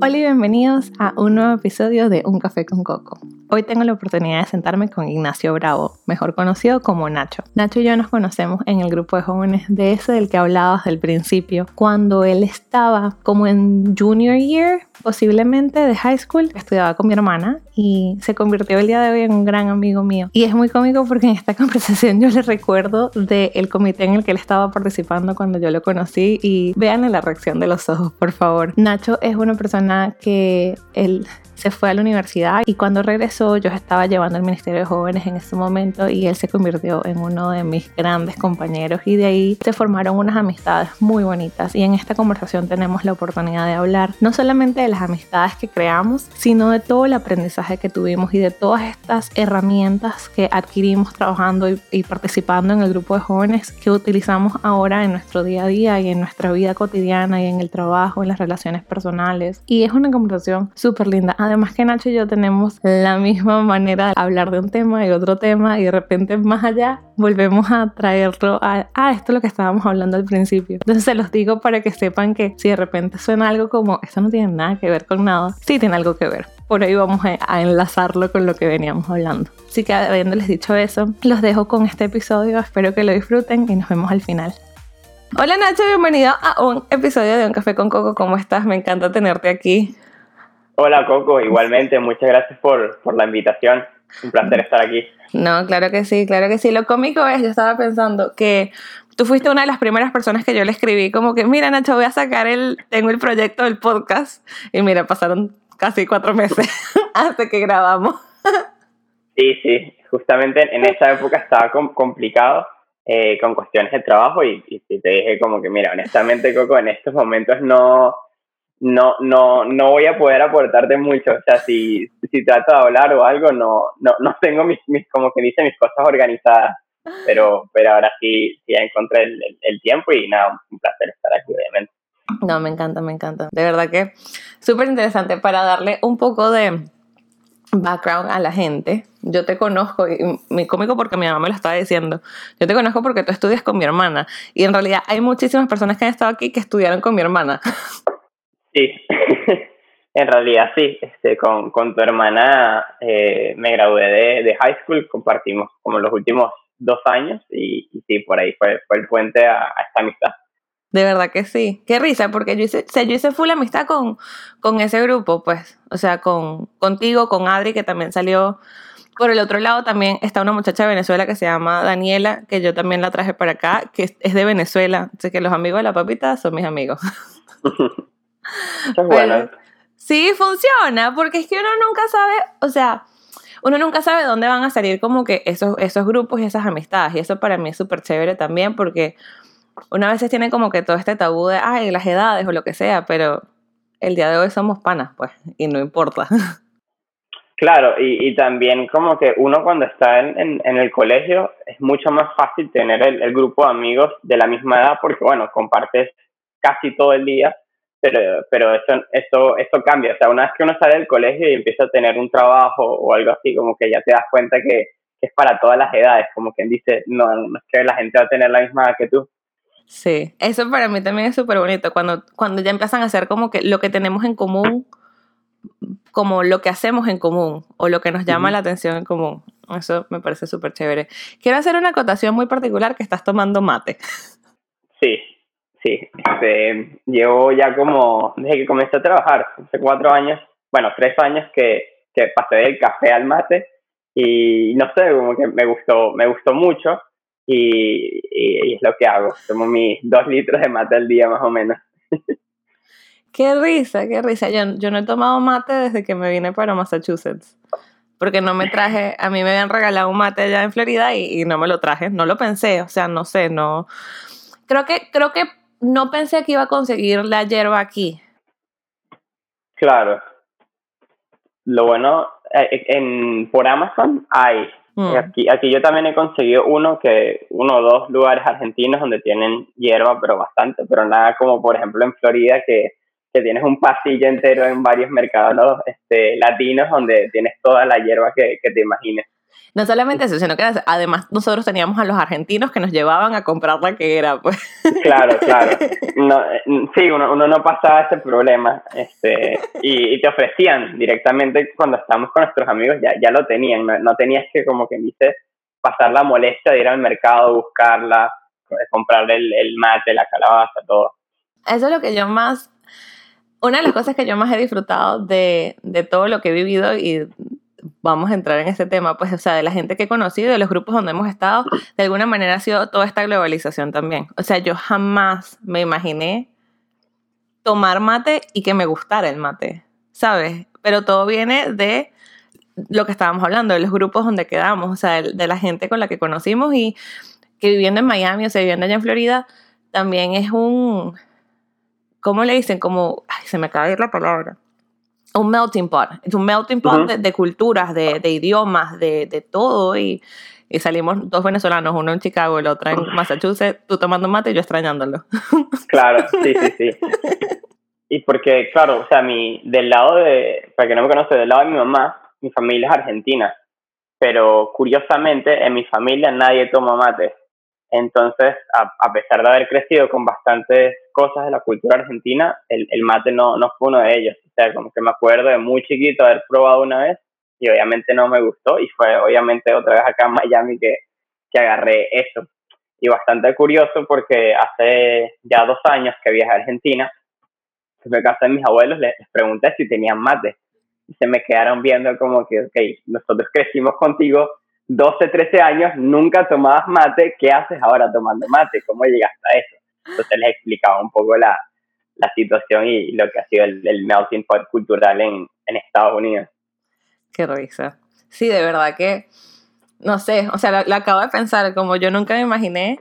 Hola y bienvenidos a un nuevo episodio de Un Café con Coco. Hoy tengo la oportunidad de sentarme con Ignacio Bravo, mejor conocido como Nacho. Nacho y yo nos conocemos en el grupo de jóvenes de ese del que hablabas del principio, cuando él estaba como en junior year, posiblemente de high school, estudiaba con mi hermana y se convirtió el día de hoy en un gran amigo mío. Y es muy cómico porque en esta conversación yo le recuerdo del comité en el que él estaba participando cuando yo lo conocí y vean la reacción de los ojos, por favor. Nacho es una persona que él se fue a la universidad y cuando regresó yo estaba llevando el Ministerio de Jóvenes en ese momento y él se convirtió en uno de mis grandes compañeros y de ahí se formaron unas amistades muy bonitas y en esta conversación tenemos la oportunidad de hablar no solamente de las amistades que creamos, sino de todo el aprendizaje que tuvimos y de todas estas herramientas que adquirimos trabajando y, y participando en el grupo de jóvenes que utilizamos ahora en nuestro día a día y en nuestra vida cotidiana y en el trabajo, en las relaciones personales. Y es una conversación súper linda además que Nacho y yo tenemos la misma manera de hablar de un tema y otro tema y de repente más allá volvemos a traerlo a, esto es lo que estábamos hablando al principio. Entonces se los digo para que sepan que si de repente suena algo como, esto no tiene nada que ver con nada, sí tiene algo que ver. Por ahí vamos a enlazarlo con lo que veníamos hablando. Así que habiéndoles dicho eso, los dejo con este episodio, espero que lo disfruten y nos vemos al final. Hola Nacho, bienvenido a un episodio de Un Café con Coco. ¿Cómo estás? Me encanta tenerte aquí. Hola Coco, igualmente, muchas gracias por, por la invitación. Un placer estar aquí. No, claro que sí, claro que sí. Lo cómico es, yo estaba pensando que tú fuiste una de las primeras personas que yo le escribí, como que, mira Nacho, voy a sacar el, tengo el proyecto del podcast. Y mira, pasaron casi cuatro meses hasta que grabamos. Sí, sí, justamente en esa época estaba complicado eh, con cuestiones de trabajo y, y te dije como que, mira, honestamente Coco, en estos momentos no no, no, no voy a poder aportarte mucho. O sea, si, si trato de hablar o algo, no, no, no tengo mis, mis, como que dice, mis cosas organizadas. Pero, pero ahora sí, sí ya encontré el, el, tiempo y nada, un placer estar aquí, obviamente. No, me encanta, me encanta. De verdad que súper interesante para darle un poco de background a la gente. Yo te conozco, y mi cómico porque mi mamá me lo estaba diciendo. Yo te conozco porque tú estudias con mi hermana. Y en realidad hay muchísimas personas que han estado aquí que estudiaron con mi hermana. Sí, en realidad sí. Este, con, con tu hermana eh, me gradué de, de, high school, compartimos como los últimos dos años y, y sí, por ahí fue, fue el puente a, a, esta amistad. De verdad que sí. Qué risa, porque yo hice, o sea, yo hice full amistad con, con ese grupo, pues. O sea, con, contigo, con Adri, que también salió. Por el otro lado también está una muchacha de Venezuela que se llama Daniela, que yo también la traje para acá, que es de Venezuela. Así que los amigos de la papita son mis amigos. bueno. Sí, funciona, porque es que uno nunca sabe, o sea, uno nunca sabe dónde van a salir como que esos, esos grupos y esas amistades. Y eso para mí es súper chévere también, porque una vez tiene como que todo este tabú de, ay, las edades o lo que sea, pero el día de hoy somos panas, pues, y no importa. Claro, y, y también como que uno cuando está en, en, en, el colegio es mucho más fácil tener el, el grupo de amigos de la misma edad porque, bueno, compartes casi todo el día pero, pero eso, eso, eso cambia. O sea, una vez que uno sale del colegio y empieza a tener un trabajo o algo así, como que ya te das cuenta que, es para todas las edades, como quien dice, no, no es que la gente va a tener la misma edad que tú. Sí, eso para mí también es súper bonito, cuando, cuando ya empiezan a hacer como que lo que tenemos en común, como lo que hacemos en común o lo que nos llama uh -huh. la atención en común. Eso me parece súper chévere. Quiero hacer una acotación muy particular que estás tomando mate. Sí, Sí, este, llevo ya como, desde que comencé a trabajar, hace cuatro años, bueno, tres años que, que pasé del café al mate y no sé, como que me gustó, me gustó mucho y, y, es lo que hago, tomo mis dos litros de mate al día más o menos. Qué risa, qué risa. Yo, yo no he tomado mate desde que me vine para Massachusetts. Porque no me traje, a mí me habían regalado un mate allá en Florida y, y no me lo traje. No lo pensé, o sea, no sé, no. Creo que, creo que no pensé que iba a conseguir la hierba aquí. Claro. Lo bueno, eh, en, por Amazon hay. Mm. Aquí, aquí yo también he conseguido uno que, uno o dos lugares argentinos donde tienen hierba, pero bastante, pero nada como por ejemplo en Florida que, que tienes un pasillo entero en varios mercados este, latinos donde tienes toda la hierba que, que te imagines. No solamente eso, sino que además nosotros teníamos a los argentinos que nos llevaban a comprar la que era, pues. Claro, claro. No, sí, uno, uno, no pasaba ese problema. Este, y, te ofrecían directamente cuando estábamos con nuestros amigos, ya, ya lo tenían. No, tenías que, como que dice, pasar la molestia de ir al mercado, buscarla, comprar el, el mate, la calabaza, todo. Eso es lo que yo más una de las cosas que yo más he disfrutado de, de, todo lo que he vivido y vamos a entrar en ese tema, pues, o sea, de la gente que he conocido, de los grupos donde hemos estado, de alguna manera ha sido toda esta globalización también. O sea, yo jamás me imaginé tomar mate y que me gustara el mate, ¿sabes? Pero todo viene de lo que estábamos hablando, de los grupos donde quedamos, o sea, de, la gente con la que conocimos y que viviendo en Miami, o sea, viviendo allá en Florida, también es un, ¿cómo le dicen? Como, ay, se me acaba de ir la palabra un melting pot, es un melting pot de, culturas, de, idiomas, de, todo y, salimos dos venezolanos, uno en Chicago, el otro en Massachusetts, tú tomando mate y yo extrañándolo. Claro, sí, sí, sí. Y porque, claro, o sea, mi, del lado de, para que no me conoce, del lado de mi mamá, mi familia es argentina, pero curiosamente en mi familia nadie toma mate. Entonces, a, pesar de haber crecido con bastantes cosas de la cultura argentina, el, el mate no, no fue uno de ellos. Sea, como que me acuerdo de muy chiquito haber probado una vez y obviamente no me gustó y fue obviamente otra vez acá en Miami que, que agarré eso. Y bastante curioso porque hace ya dos años que viajé a Argentina, me casé de mis abuelos, les, les pregunté si tenían mate y se me quedaron viendo como que, ok, nosotros crecimos contigo 12, 13 años, nunca tomabas mate, ¿qué haces ahora tomando mate? ¿Cómo llegaste a eso? Entonces les explicaba un poco la, la situación y, lo que ha sido el, melting pot cultural en, en Estados Unidos. Qué risa. Sí, de verdad que, no sé, o sea, lo, acabo de pensar, como yo nunca me imaginé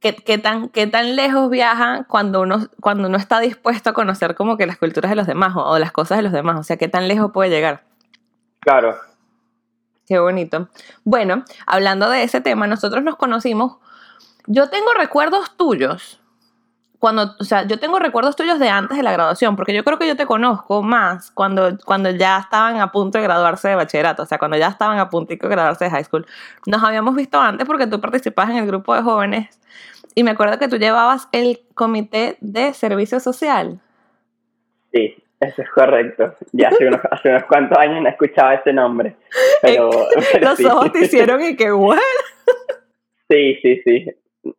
qué, qué, tan, qué tan lejos viaja cuando uno, cuando uno está dispuesto a conocer como que las culturas de los demás o, o las cosas de los demás, o sea, qué tan lejos puede llegar. Claro, Qué bonito. Bueno, hablando de ese tema, nosotros nos conocimos. Yo tengo recuerdos tuyos. Cuando, o sea, yo tengo recuerdos tuyos de antes de la graduación, porque yo creo que yo te conozco más cuando, cuando ya estaban a punto de graduarse de bachillerato, o sea, cuando ya estaban a punto de graduarse de high school. Nos habíamos visto antes porque tú participabas en el grupo de jóvenes y me acuerdo que tú llevabas el comité de servicio social. Sí, eso es correcto. Ya hace unos, hace unos cuantos años no escuchaba ese nombre. Pero, Los ojos te hicieron y que, ¿what? Sí, sí, sí.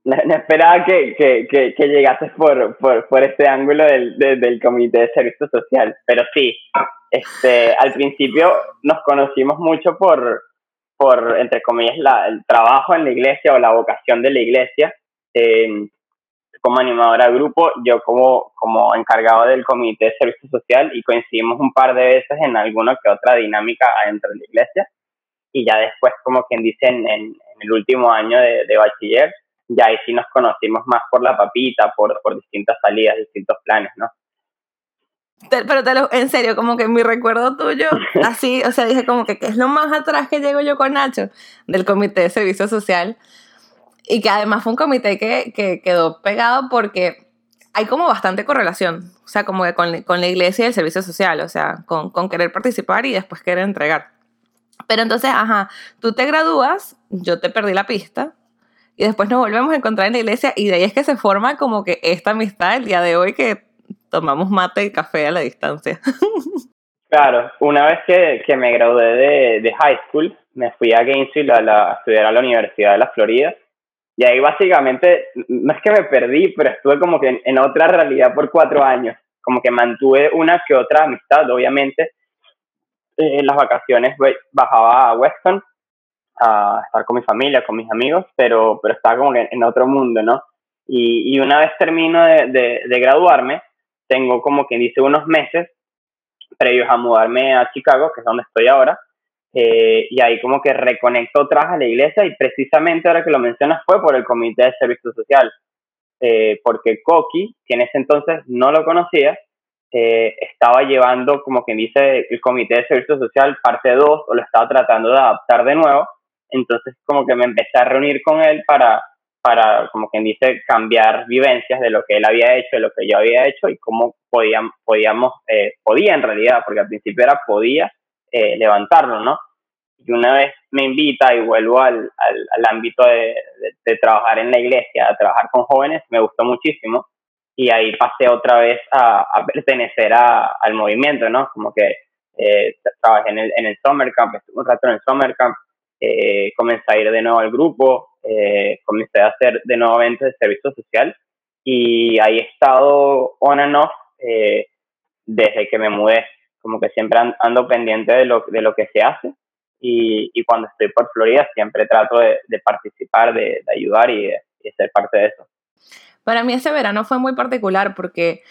No, esperaba que, que, que, que, llegases por, por, por este ángulo del, del Comité de Servicio Social. Pero sí, este, al principio nos conocimos mucho por, por entre comillas, la, el trabajo en la iglesia o la vocación de la iglesia. Eh, como animadora de grupo, yo como, como encargado del comité de servicio social y coincidimos un par de veces en alguna que otra dinámica adentro de la iglesia. Y ya después, como quien dice, en, en, el último año de, de, bachiller, ya ahí sí nos conocimos más por la papita, por, por distintas salidas, distintos planes, ¿no? Pero te lo, en serio, como que mi recuerdo tuyo, así, o sea, dije como que, ¿qué es lo más atrás que llego yo con Nacho? Del comité de servicio social y que además fue un comité que, que quedó pegado porque hay como bastante correlación, o sea, como con, con la iglesia y el servicio social, o sea, con, con, querer participar y después querer entregar. Pero entonces, ajá, tú te gradúas, yo te perdí la pista, y después nos volvemos a encontrar en la iglesia, y de ahí es que se forma como que esta amistad el día de hoy que tomamos mate y café a la distancia. Claro, una vez que, que me gradué de, de, high school, me fui a Gainesville a, estudiar a la Universidad de la Florida y ahí básicamente, no es que me perdí, pero estuve como que en, otra realidad por cuatro años. Como que mantuve una que otra amistad, obviamente. en las vacaciones bajaba a Weston a estar con mi familia, con mis amigos, pero, pero estaba como que en otro mundo, ¿no? Y, y una vez termino de, de, de, graduarme, tengo como quien dice unos meses previos a mudarme a Chicago, que es donde estoy ahora, eh, y ahí como que reconectó otra a la iglesia y precisamente ahora que lo mencionas fue por el Comité de Servicio Social, eh, porque Coqui, que en ese entonces no lo conocía, eh, estaba llevando, como quien dice, el Comité de Servicio Social parte 2 o lo estaba tratando de adaptar de nuevo, entonces como que me empecé a reunir con él para, para como quien dice, cambiar vivencias de lo que él había hecho, de lo que yo había hecho y cómo podíamos, podíamos podía en realidad, porque al principio era podía, eh, levantarlo, ¿no? y una vez me invita y vuelvo al, al, al ámbito de, de, trabajar en la iglesia, a trabajar con jóvenes, me gustó muchísimo y ahí pasé otra vez a, a pertenecer a, al movimiento, ¿no? Como que eh, trabajé en el, en el Summer Camp, estuve un rato en el Summer Camp, eh, comencé a ir de nuevo al grupo, eh, comencé a hacer de nuevo eventos de servicio social y ahí he estado on and off eh, desde que me mudé, como que siempre ando pendiente de lo, de lo que se hace y, y cuando estoy por Florida siempre trato de, de participar, de, de ayudar y de, de ser parte de eso. Para mí ese verano fue muy particular porque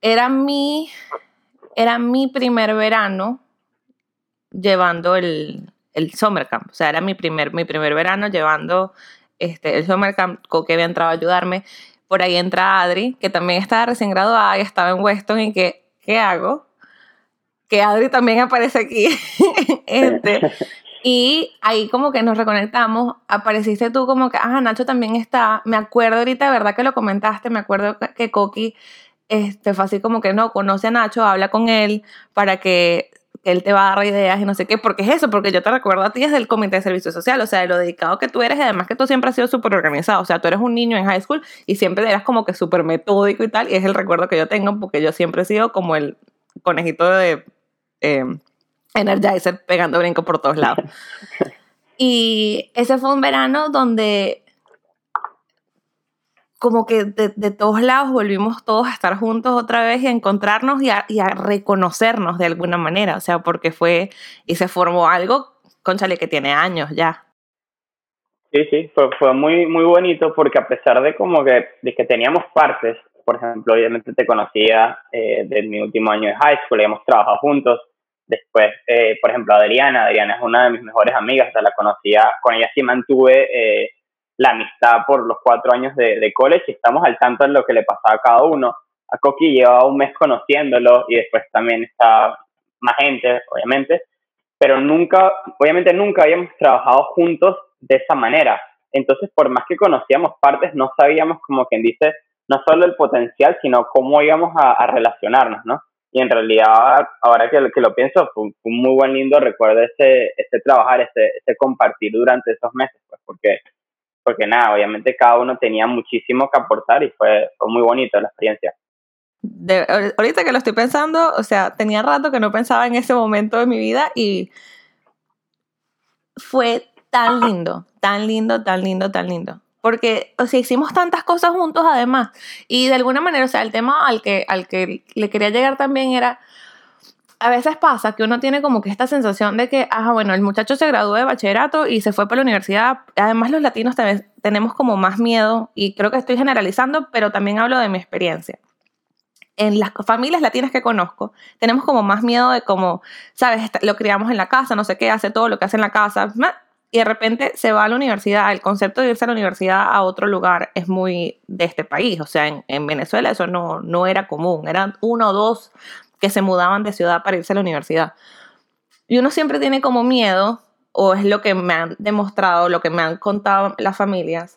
era mi, era mi primer verano llevando el, el summer camp. O sea, era mi primer, mi primer verano llevando este, el summer camp. que había entrado a ayudarme. Por ahí entra Adri, que también estaba recién graduada y estaba en Weston y que, ¿qué hago? Que Adri también aparece aquí. este, y ahí como que nos reconectamos, apareciste tú como que, ah, Nacho también está, me acuerdo ahorita, ¿verdad que lo comentaste? Me acuerdo que Coqui este, fue así como que no, conoce a Nacho, habla con él para que, él te va a dar ideas y no sé qué, porque es eso, porque yo te recuerdo a ti desde el comité de servicio social, o sea, de lo dedicado que tú eres y además que tú siempre has sido súper organizado, o sea, tú eres un niño en high school y siempre eras como que súper metódico y tal, y es el recuerdo que yo tengo porque yo siempre he sido como el conejito de... Eh, Energizer pegando brinco por todos lados. Y ese fue un verano donde como que de, todos lados volvimos todos a estar juntos otra vez y a encontrarnos y a, reconocernos de alguna manera, o sea, porque fue y se formó algo, conchale, que tiene años ya. Sí, sí, fue, fue muy, muy bonito porque a pesar de como que, de que teníamos partes, por ejemplo, obviamente te conocía eh, de mi último año de high school, hemos trabajado juntos, Después, eh, por ejemplo, Adriana, Adriana es una de mis mejores amigas, o la conocía, con ella sí mantuve eh, la amistad por los cuatro años de, de, college y estamos al tanto de lo que le pasaba a cada uno. A Coqui llevaba un mes conociéndolo y después también está más gente, obviamente, pero nunca, obviamente nunca habíamos trabajado juntos de esa manera. Entonces, por más que conocíamos partes, no sabíamos, como quien dice, no solo el potencial, sino cómo íbamos a, relacionarnos, ¿no? y en realidad, ahora que, que lo pienso, fue un, muy buen lindo recuerdo ese, ese trabajar, ese, ese compartir durante esos meses, pues porque, porque nada, obviamente cada uno tenía muchísimo que aportar y fue, fue muy bonito la experiencia. De, ahorita que lo estoy pensando, o sea, tenía rato que no pensaba en ese momento de mi vida y fue tan lindo, tan lindo, tan lindo, tan lindo porque, o sea, hicimos tantas cosas juntos además. Y de alguna manera, o sea, el tema al que, al que le quería llegar también era, a veces pasa que uno tiene como que esta sensación de que, ah, bueno, el muchacho se graduó de bachillerato y se fue para la universidad. Además, los latinos tenemos como más miedo, y creo que estoy generalizando, pero también hablo de mi experiencia. En las familias latinas que conozco, tenemos como más miedo de como, sabes, lo criamos en la casa, no sé qué, hace todo lo que hace en la casa y de repente se va a la universidad. El concepto de irse a la universidad a otro lugar es muy de este país. O sea, en, Venezuela eso no, no era común. Eran uno o dos que se mudaban de ciudad para irse a la universidad. Y uno siempre tiene como miedo, o es lo que me han demostrado, lo que me han contado las familias,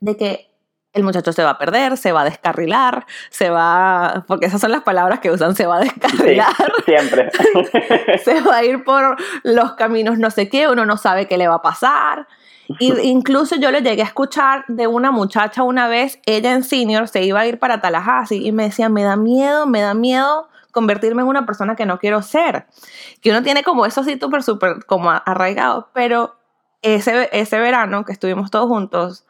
de que el muchacho se va a perder, se va a descarrilar, se va, porque esas son las palabras que usan, se va a descarrilar. siempre. se va a ir por los caminos no sé qué, uno no sabe qué le va a pasar. Y incluso yo le llegué a escuchar de una muchacha una vez, ella en senior se iba a ir para Tallahassee y me decía, me da miedo, me da miedo convertirme en una persona que no quiero ser. Que uno tiene como eso así súper, súper como arraigado, pero ese, ese verano que estuvimos todos juntos,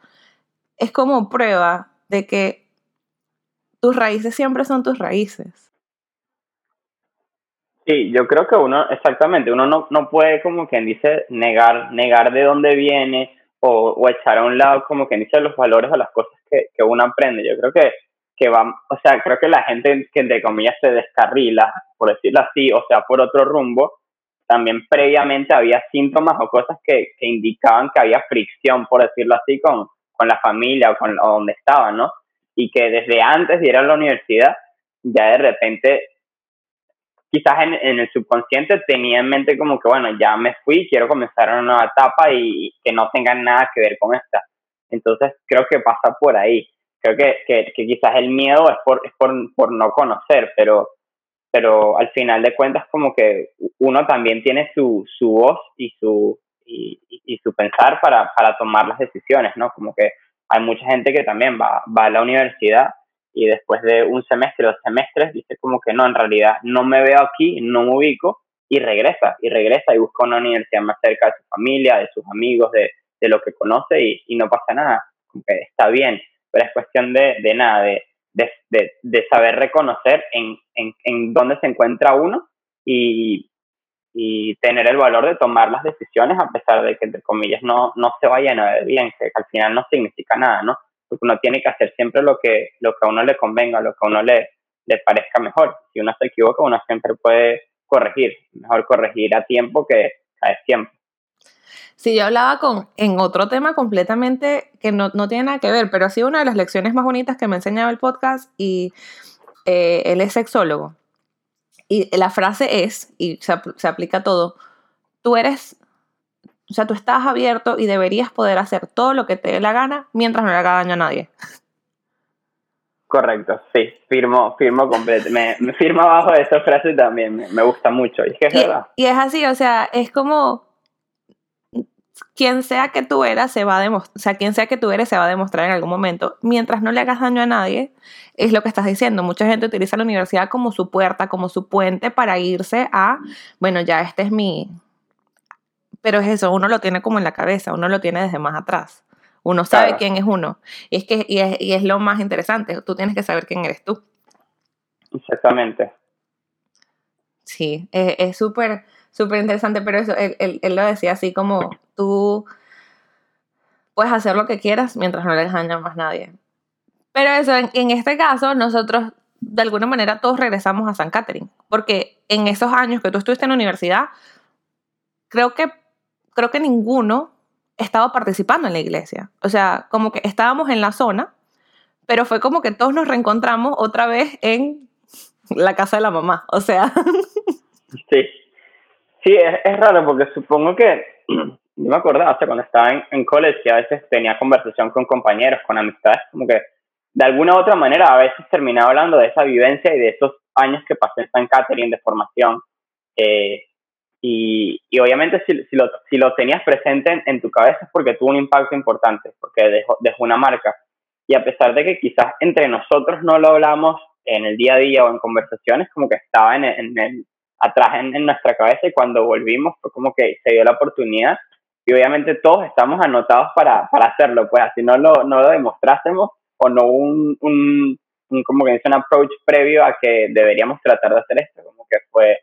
es como prueba de que tus raíces siempre son tus raíces. Sí, yo creo que uno, exactamente, uno no, no puede como quien dice negar, negar de dónde viene o, o, echar a un lado como quien dice los valores o las cosas que, que uno aprende. Yo creo que, que va, o sea, creo que la gente que entre comillas se descarrila, por decirlo así, o sea, por otro rumbo, también previamente había síntomas o cosas que, que indicaban que había fricción, por decirlo así, con, con la familia o con donde estaban, ¿no? Y que desde antes de ir a la universidad, ya de repente, quizás en, el subconsciente tenía en mente como que, bueno, ya me fui, quiero comenzar una nueva etapa y que no tenga nada que ver con esta. Entonces creo que pasa por ahí. Creo que, que, quizás el miedo es por, es por, por no conocer, pero pero al final de cuentas como que uno también tiene su, su voz y su, y, y su pensar para, para tomar las decisiones, ¿no? Como que hay mucha gente que también va, va a la universidad y después de un semestre o semestres dice como que no, en realidad no me veo aquí, no me ubico y regresa, y regresa y busca una universidad más cerca de su familia, de sus amigos, de, de lo que conoce y, y, no pasa nada, como que está bien, pero es cuestión de, de nada, de, de, de, saber reconocer en, en, en dónde se encuentra uno y, y tener el valor de tomar las decisiones a pesar de que, entre comillas, no, no se vayan a ver bien, que al final no significa nada, ¿no? Porque uno tiene que hacer siempre lo que, lo que a uno le convenga, lo que a uno le, le parezca mejor. Si uno se equivoca, uno siempre puede corregir. Mejor corregir a tiempo que a tiempo. Sí, yo hablaba con, en otro tema completamente que no, no, tiene nada que ver, pero ha sido una de las lecciones más bonitas que me ha enseñado el podcast y eh, él es sexólogo. Y la frase es, y se, se aplica a todo, tú eres, o sea, tú estás abierto y deberías poder hacer todo lo que te dé la gana mientras no le haga daño a nadie. Correcto, sí, firmo, firmo completo, me, me firmo abajo de esa frase también, me, me gusta mucho, y es que es y, verdad. Y es así, o sea, es como, quien sea que tú eras se va a demostrar, o sea, quien sea que tú eres se va a demostrar en algún momento. Mientras no le hagas daño a nadie, es lo que estás diciendo. Mucha gente utiliza la universidad como su puerta, como su puente para irse a, bueno, ya este es mi... Pero es eso, uno lo tiene como en la cabeza, uno lo tiene desde más atrás. Uno sabe claro. quién es uno. Y es que y es, y es, lo más interesante. Tú tienes que saber quién eres tú. Exactamente. Sí, es súper, súper interesante. Pero eso, él, él, él, lo decía así como tú puedes hacer lo que quieras mientras no le daño a más nadie. Pero eso, en, en, este caso, nosotros de alguna manera todos regresamos a San Catherine. Porque en esos años que tú estuviste en la universidad, creo que, creo que ninguno estaba participando en la iglesia. O sea, como que estábamos en la zona, pero fue como que todos nos reencontramos otra vez en la casa de la mamá. O sea. Sí. Sí, es, es raro porque supongo que. Yo me acordaba, o sea, cuando estaba en, en college, que a veces tenía conversación con compañeros, con amistades, como que de alguna u otra manera a veces terminaba hablando de esa vivencia y de esos años que pasé en San Catherine de formación. Eh, y, y, obviamente si, si, lo, si lo tenías presente en, en, tu cabeza es porque tuvo un impacto importante, porque dejó, dejó una marca. Y a pesar de que quizás entre nosotros no lo hablamos en el día a día o en conversaciones, como que estaba en, en el, atrás en, en, nuestra cabeza y cuando volvimos fue como que se dio la oportunidad y obviamente todos estamos anotados para, para hacerlo, pues así no lo, no lo demostrásemos o no un, un, un, como que dice un approach previo a que deberíamos tratar de hacer esto, como que fue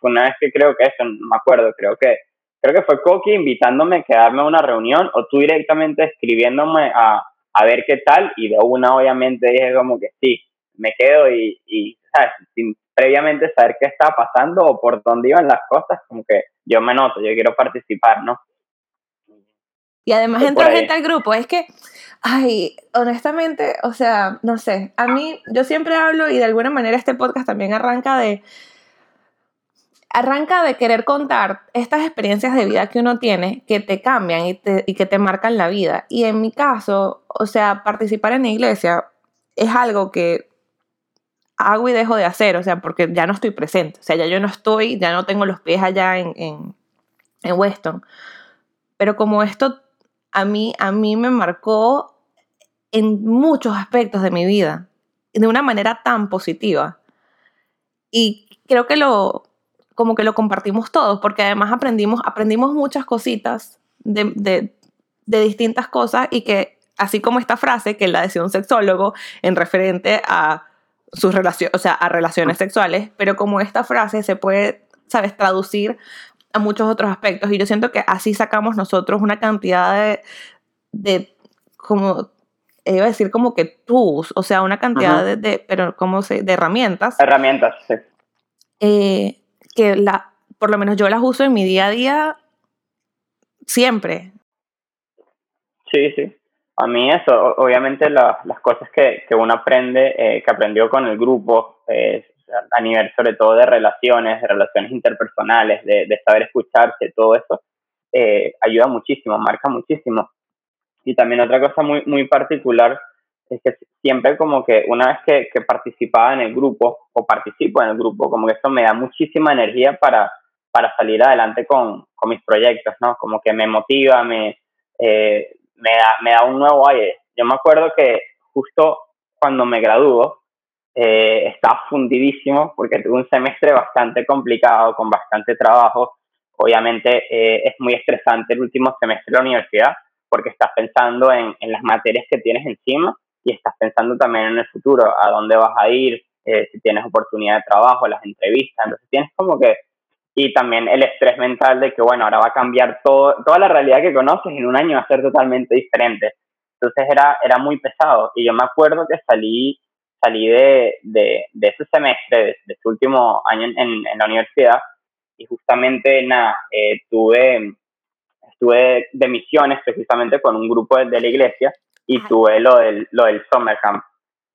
fue una vez que creo que eso, no me acuerdo, creo que creo que fue Coqui invitándome a quedarme a una reunión o tú directamente escribiéndome a, a ver qué tal y de una obviamente dije como que sí, me quedo y, y ¿sabes? sin previamente saber qué estaba pasando o por dónde iban las cosas, como que yo me noto, yo quiero participar, ¿no? Y además entra gente al grupo, es que, ay, honestamente, o sea, no sé, a mí, yo siempre hablo y de alguna manera este podcast también arranca de, arranca de querer contar estas experiencias de vida que uno tiene que te cambian y, que te marcan la vida. Y en mi caso, o sea, participar en la iglesia es algo que hago y dejo de hacer, o sea, porque ya no estoy presente, o sea, ya yo no estoy, ya no tengo los pies allá en, en, en Weston. Pero como esto a mí, a mí me marcó en muchos aspectos de mi vida, de una manera tan positiva. Y creo que lo, como que lo compartimos todos, porque además aprendimos, aprendimos muchas cositas de, de, de distintas cosas y que, así como esta frase, que la decía un sexólogo en referente a sus relaciones, o sea, a relaciones sexuales, pero como esta frase se puede, sabes, traducir a muchos otros aspectos y yo siento que así sacamos nosotros una cantidad de, de como iba a decir como que tools, o sea, una cantidad uh -huh. de, de, pero ¿cómo se? de herramientas. Herramientas, sí. Eh, que la, por lo menos yo las uso en mi día a día siempre. Sí, sí. A mí eso, obviamente la, las cosas que, que uno aprende, eh, que aprendió con el grupo, eh, a nivel sobre todo de relaciones, de relaciones interpersonales, de, de saber escucharse, todo eso, eh, ayuda muchísimo, marca muchísimo. Y también otra cosa muy, muy particular es que siempre como que una vez que, que participaba en el grupo o participo en el grupo, como que esto me da muchísima energía para, para salir adelante con, con mis proyectos, ¿no? Como que me motiva, me, eh, me, da, me da un nuevo aire. Yo me acuerdo que justo cuando me graduó, eh, estaba fundidísimo porque tuve un semestre bastante complicado, con bastante trabajo. Obviamente eh, es muy estresante el último semestre de la universidad porque estás pensando en, en, las materias que tienes encima y estás pensando también en el futuro, a dónde vas a ir, eh, si tienes oportunidad de trabajo, las entrevistas. Entonces tienes como que y también el estrés mental de que, bueno, ahora va a cambiar todo, toda la realidad que conoces en un año va a ser totalmente diferente. Entonces era, era muy pesado. Y yo me acuerdo que salí, salí de, de, de ese semestre, de, de ese último año en, en, la universidad, y justamente, nada, eh, tuve, estuve de misiones precisamente con un grupo de la iglesia y tuve lo del, lo del summer camp.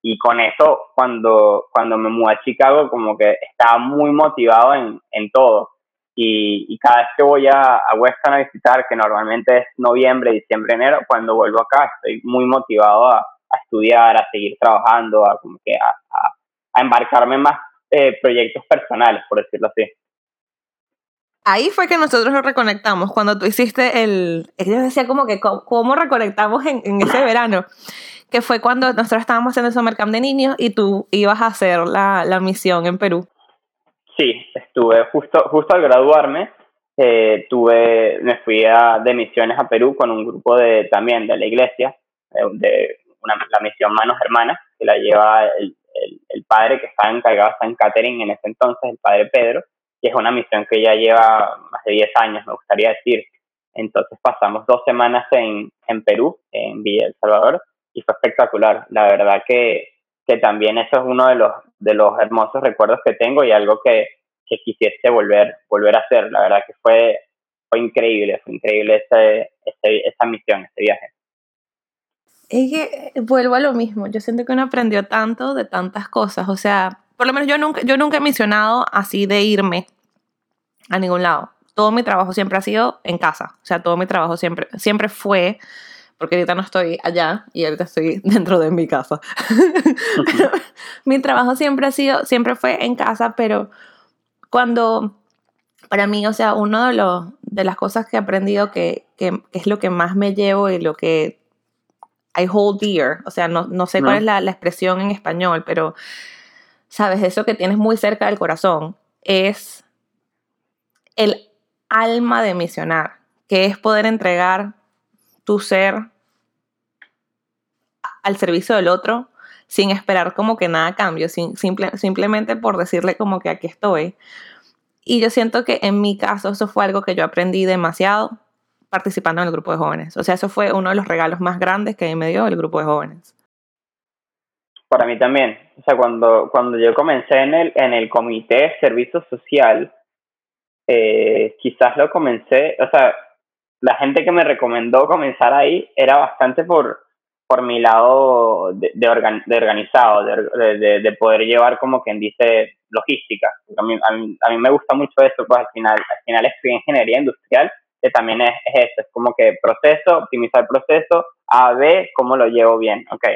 Y con eso, cuando, cuando me mudé a Chicago, como que estaba muy motivado en, en todo y, y, cada vez que voy a, a Weston a visitar, que normalmente es noviembre, diciembre, enero, cuando vuelvo acá estoy muy motivado a, a estudiar, a seguir trabajando, a, como que a, a embarcarme en más eh, proyectos personales, por decirlo así. Ahí fue que nosotros nos reconectamos, cuando tú hiciste el... Yo decía como que, ¿cómo, reconectamos en, ese verano? Que fue cuando nosotros estábamos haciendo el Summer de niños y tú ibas a hacer la, la misión en Perú. Sí, estuve justo, justo al graduarme, eh, tuve, me fui a, de misiones a Perú con un grupo de también de la iglesia, eh, de una, la misión Manos Hermanas, que la lleva el, el, padre que estaba encargado, está en catering en ese entonces, el padre Pedro, y es una misión que ya lleva más de 10 años, me gustaría decir. Entonces pasamos dos semanas en, en Perú, en Villa El Salvador, y fue espectacular. La verdad que que también eso es uno de los, de los hermosos recuerdos que tengo y algo que, que quisiese volver, volver a hacer. La verdad que fue, fue increíble, fue increíble ese, ese, esa misión, ese viaje. Es que vuelvo a lo mismo, yo siento que uno aprendió tanto de tantas cosas, o sea, por lo menos yo nunca, yo nunca he mencionado así de irme a ningún lado. Todo mi trabajo siempre ha sido en casa, o sea, todo mi trabajo siempre, siempre fue porque ahorita no estoy allá y ahorita estoy dentro de mi casa. mi trabajo siempre ha sido, siempre fue en casa, pero cuando, para mí, o sea, uno de, los, de las cosas que he aprendido que, que, es lo que más me llevo y lo que I hold dear, o sea, no, no sé no. cuál es la, la expresión en español, pero, sabes, eso que tienes muy cerca del corazón es el alma de misionar, que es poder entregar tu ser al servicio del otro sin esperar como que nada cambio, sin, simple, simplemente por decirle como que aquí estoy. Y yo siento que en mi caso eso fue algo que yo aprendí demasiado participando en el grupo de jóvenes. O sea, eso fue uno de los regalos más grandes que me dio el grupo de jóvenes. Para mí también. O sea, cuando, cuando yo comencé en el, en el comité de servicio social, eh, quizás lo comencé, o sea, la gente que me recomendó comenzar ahí era bastante por, por mi lado de, de, organ, de organizado, de, de, de, poder llevar como quien dice logística. A mí, a, mí, a mí me gusta mucho eso, pues al final, al final en ingeniería industrial, que también es, es eso, es como que proceso, optimizar proceso, A, B, cómo lo llevo bien, ok.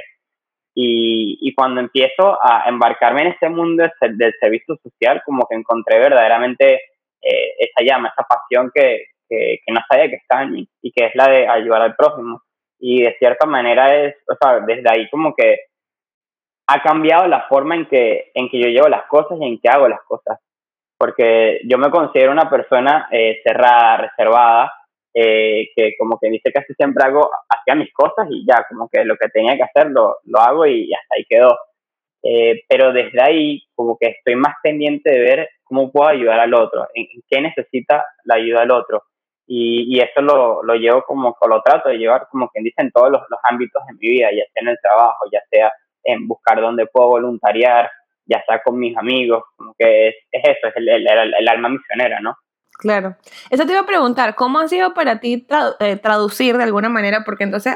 Y, y cuando empiezo a embarcarme en este mundo del servicio social, como que encontré verdaderamente eh, esa llama, esa pasión que, que, que no sabía que estaba en mí y que es la de ayudar al prójimo y de cierta manera es, o sea, desde ahí como que ha cambiado la forma en que, en que yo llevo las cosas y en que hago las cosas. Porque yo me considero una persona eh, cerrada, reservada, eh, que como que dice casi siempre hago, hacía mis cosas y ya, como que lo que tenía que hacer lo, lo hago y hasta ahí quedó. Eh, pero desde ahí como que estoy más pendiente de ver cómo puedo ayudar al otro, en, qué necesita la ayuda del otro y, y eso lo, lo llevo como, lo trato de llevar como quien dice en todos los, los ámbitos de mi vida, ya sea en el trabajo, ya sea en buscar dónde puedo voluntariar, ya sea con mis amigos, como que es, es eso, es el, el, alma misionera, ¿no? Claro. Eso te iba a preguntar, ¿cómo ha sido para ti eh, traducir de alguna manera? Porque entonces,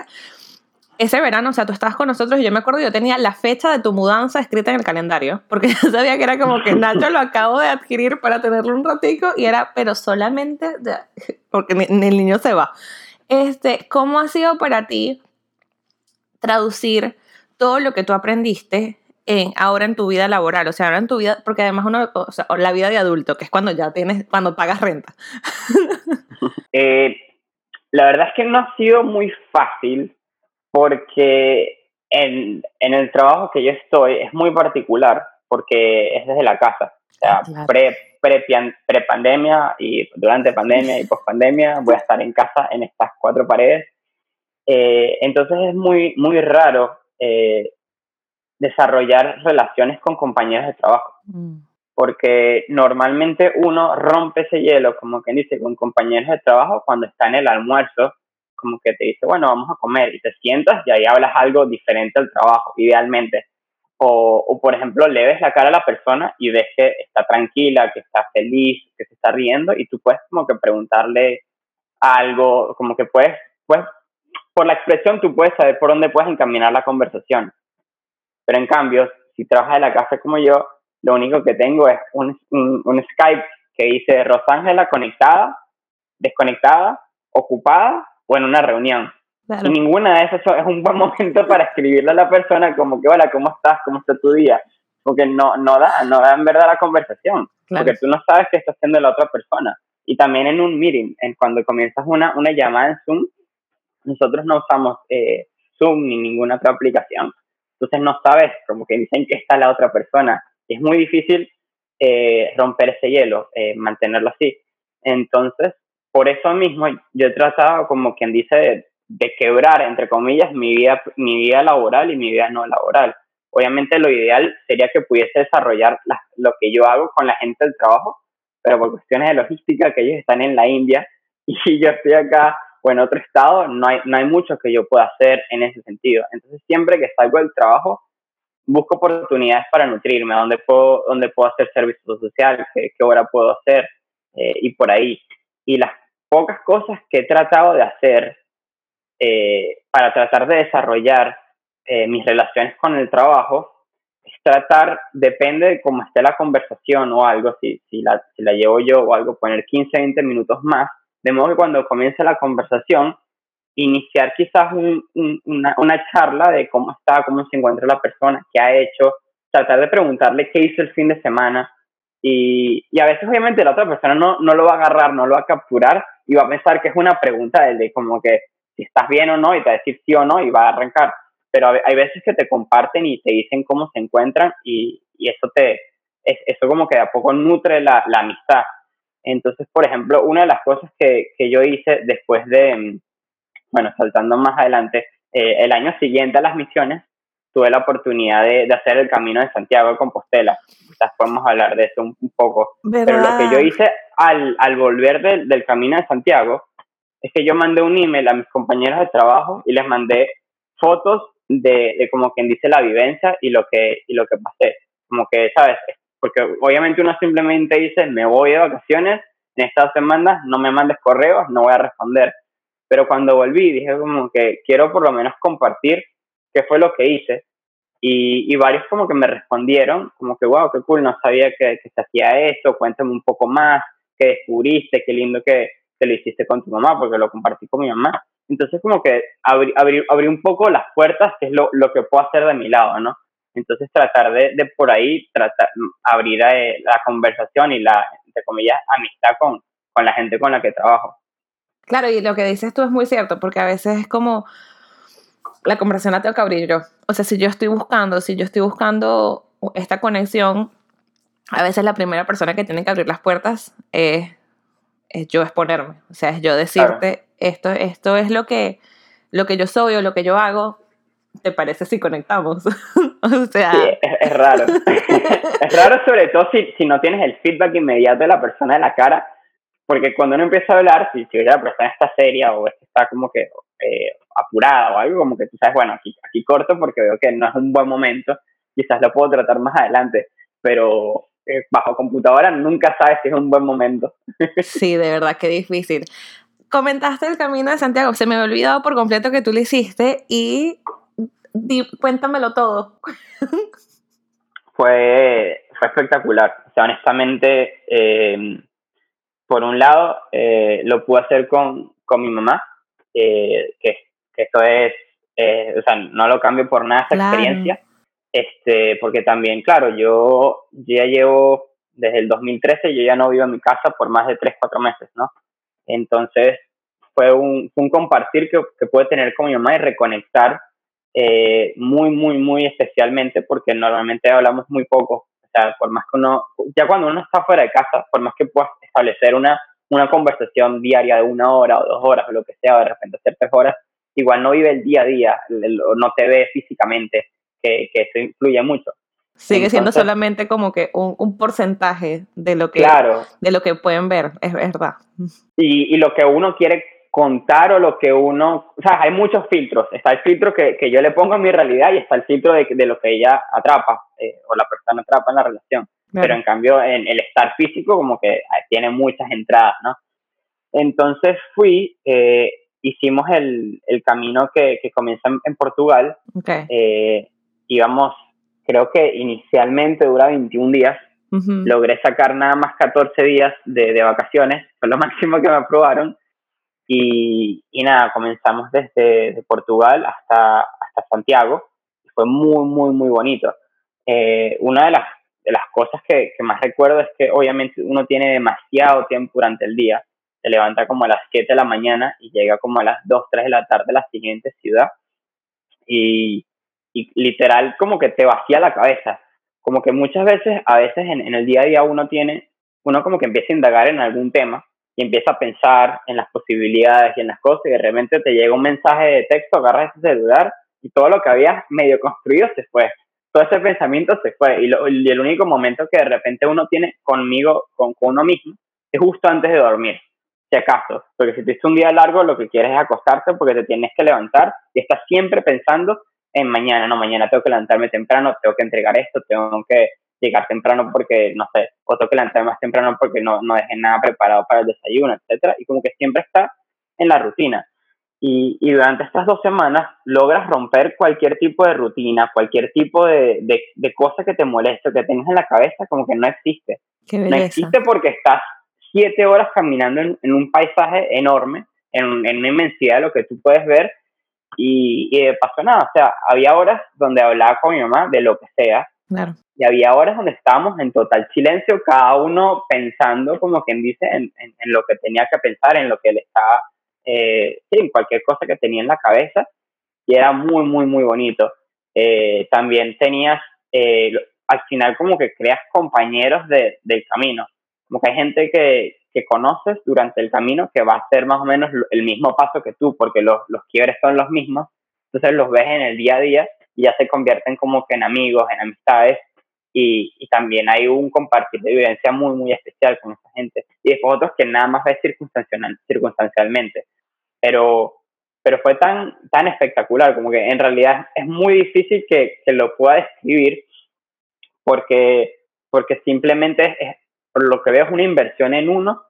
ese verano, o sea, tú estabas con nosotros y yo me acuerdo, yo tenía la fecha de tu mudanza escrita en el calendario, porque yo sabía que era como que Nacho lo acabo de adquirir para tenerlo un ratico y era, pero solamente, porque el niño se va. Este, ¿Cómo ha sido para ti traducir todo lo que tú aprendiste en, ahora en tu vida laboral, o sea, ahora en tu vida, porque además uno, o sea, la vida de adulto, que es cuando ya tienes, cuando pagas renta. eh, la verdad es que no ha sido muy fácil porque en, en, el trabajo que yo estoy es muy particular porque es desde la casa. O sea, ah, pre, pre, pre, pandemia y durante pandemia y post pandemia voy a estar en casa en estas cuatro paredes. Eh, entonces es muy, muy raro eh, desarrollar relaciones con compañeros de trabajo. Mm. Porque normalmente uno rompe ese hielo, como quien dice, con compañeros de trabajo cuando está en el almuerzo como que te dice, bueno, vamos a comer y te sientas y ahí hablas algo diferente al trabajo, idealmente. O, o, por ejemplo, le ves la cara a la persona y ves que está tranquila, que está feliz, que se está riendo y tú puedes como que preguntarle algo, como que puedes, pues, por la expresión tú puedes saber por dónde puedes encaminar la conversación. Pero en cambio, si trabajas en la casa como yo, lo único que tengo es un, un, un Skype que dice Rosángela conectada, desconectada, ocupada o en una reunión. Y ninguna de esas es un buen momento para escribirle a la persona como que, hola, ¿cómo estás? ¿Cómo está tu día? Porque no, no, da, no da en verdad la conversación, porque tú no sabes qué está haciendo la otra persona. Y también en un meeting, en cuando comienzas una, una llamada en Zoom, nosotros no usamos eh, Zoom ni ninguna otra aplicación. Entonces no sabes como que dicen que está la otra persona. Es muy difícil eh, romper ese hielo, eh, mantenerlo así. Entonces, por eso mismo yo he tratado, como quien dice, de, quebrar, entre comillas, mi vida, mi vida laboral y mi vida no laboral. Obviamente lo ideal sería que pudiese desarrollar lo que yo hago con la gente del trabajo, pero por cuestiones de logística, que ellos están en la India y yo estoy acá o en otro estado, no hay, no hay mucho que yo pueda hacer en ese sentido. Entonces siempre que salgo del trabajo, busco oportunidades para nutrirme, dónde puedo, dónde puedo hacer servicio social, qué, qué hora puedo hacer eh, y por ahí. Y las pocas cosas que he tratado de hacer eh, para tratar de desarrollar eh, mis relaciones con el trabajo es tratar, depende de cómo esté la conversación o algo, si, si, la, la llevo yo o algo, poner 15, 20 minutos más, de modo que cuando comience la conversación, iniciar quizás un, una, una charla de cómo está, cómo se encuentra la persona, qué ha hecho, tratar de preguntarle qué hizo el fin de semana, y, y, a veces obviamente la otra persona no, no lo va a agarrar, no lo va a capturar y va a pensar que es una pregunta de, como que si estás bien o no y te va a decir sí o no y va a arrancar. Pero hay veces que te comparten y te dicen cómo se encuentran y, y eso te eso como que a poco nutre la, la, amistad. Entonces, por ejemplo, una de las cosas que, que yo hice después de, bueno, saltando más adelante, eh, el año siguiente a las misiones, tuve la oportunidad de, de, hacer el camino de Santiago de Compostela. Quizás podemos hablar de eso un, poco. Pero lo que yo hice al, al volver del camino de Santiago es que yo mandé un email a mis compañeros de trabajo y les mandé fotos de, de como quien dice la vivencia y lo que, y lo que pasé. Como que, ¿sabes? Porque obviamente uno simplemente dice, me voy de vacaciones, en estas semanas no me mandes correos, no voy a responder. Pero cuando volví dije como que quiero por lo menos compartir qué fue lo que hice. Y, y, varios como que me respondieron, como que, wow, qué cool, no sabía que, que se hacía esto, cuéntame un poco más, qué descubriste, qué lindo que, que lo hiciste con tu mamá, porque lo compartí con mi mamá. Entonces como que abrí, abrí, un poco las puertas, que es lo, lo, que puedo hacer de mi lado, ¿no? Entonces tratar de, de por ahí, tratar, abrir eh, la conversación y la, entre comillas, amistad con, con la gente con la que trabajo. Claro, y lo que dices tú es muy cierto, porque a veces es como la conversación la tengo que abrir yo. O sea, si yo estoy buscando, si yo estoy buscando esta conexión, a veces la primera persona que tiene que abrir las puertas es, es yo exponerme. O sea, es yo decirte, esto, esto es lo que, lo que yo soy o lo que yo hago. ¿Te parece si conectamos? o sea... Sí, es, raro. es raro sobre todo si, si no tienes el feedback inmediato de la persona de la cara, porque cuando uno empieza a hablar, si, si la persona está seria o está como que eh, apurada o algo, como que tú sabes, bueno, aquí, aquí corto porque veo que no es un buen momento, quizás lo puedo tratar más adelante, pero eh, bajo computadora nunca sabes si es un buen momento. sí, de verdad, qué difícil. Comentaste el camino de Santiago, se me había olvidado por completo que tú lo hiciste y cuéntamelo todo. fue, fue espectacular, o sea, honestamente, eh, por un lado, lo pude hacer con, con mi mamá, eh, que, que, esto es eh, o sea, no lo cambio por nada esa experiencia, este, porque también, claro, yo, ya llevo desde el 2013, yo ya no vivo en mi casa por más de 3, 4 meses, ¿no? Entonces, fue un, un compartir que, que pude tener con mi mamá y reconectar eh, muy, muy, muy especialmente, porque normalmente hablamos muy poco. O sea, por más que uno, ya cuando uno está fuera de casa, por más que puedas establecer una, una conversación diaria de una hora o dos horas o lo que sea, o de repente hacer tres horas, igual no vive el día a día, no te ve físicamente, que, que eso influye mucho. Sigue siendo solamente como que un, un, porcentaje de lo que de lo que pueden ver, es verdad. Y, y, lo que uno quiere contar o lo que uno, o sea, hay muchos filtros. Está el filtro que, que yo le pongo a mi realidad y está el filtro de, de lo que ella atrapa eh, o la persona atrapa en la relación. Pero en cambio, en el estar físico como que tiene muchas entradas, ¿no? Entonces fui, eh, hicimos el, el, camino que, que comienza en, Portugal. Eh, íbamos, creo que inicialmente dura 21 días. Logré sacar nada más 14 días de, de vacaciones, fue lo máximo que me aprobaron. Y, y nada, comenzamos desde de Portugal hasta, hasta Santiago. Fue muy, muy, muy bonito. Eh, una de las, de las cosas que, que, más recuerdo es que obviamente uno tiene demasiado tiempo durante el día. Se levanta como a las 7 de la mañana y llega como a las 2, 3 de la tarde a la siguiente ciudad. Y, y literal como que te vacía la cabeza. Como que muchas veces, a veces en, en el día a día uno tiene, uno como que empieza a indagar en algún tema y empieza a pensar en las posibilidades y en las cosas y de repente te llega un mensaje de texto, agarras ese celular y todo lo que habías medio construido se fue. Todo ese pensamiento se fue y, el único momento que de repente uno tiene conmigo, con, uno mismo, es justo antes de dormir, si acaso. Porque si tienes un día largo, lo que quieres es acostarte porque te tienes que levantar y estás siempre pensando en mañana, no, mañana tengo que levantarme temprano, tengo que entregar esto, tengo que llegar temprano porque, no sé, o tengo que levantarme más temprano porque no, no dejé nada preparado para el desayuno, etcétera, y como que siempre está en la rutina. Y, y, durante estas dos semanas logras romper cualquier tipo de rutina, cualquier tipo de, de, de cosa que te moleste, que tengas en la cabeza, como que no existe. no existe porque estás siete horas caminando en, en un paisaje enorme, en, en, una inmensidad de lo que tú puedes ver, y, y de paso nada, o sea, había horas donde hablaba con mi mamá de lo que sea, claro y había horas donde estábamos en total silencio, cada uno pensando, como quien dice, en, en, lo que tenía que pensar, en lo que le estaba, eh, cualquier cosa que tenía en la cabeza, y era muy, muy, muy bonito. Eh, también tenías, eh, al final como que creas compañeros de, del camino, como que hay gente que, que conoces durante el camino que va a hacer más o menos el mismo paso que tú, porque los, los quiebres son los mismos, entonces los ves en el día a día y ya se convierten como que en amigos, en amistades, y, y, también hay un compartir de vivencia muy, muy especial con esa gente. Y después otros que nada más ves circunstancial, circunstancialmente. Pero, pero fue tan, tan espectacular, como que en realidad es muy difícil que, que lo pueda describir porque, porque simplemente es, por lo que veo es una inversión en uno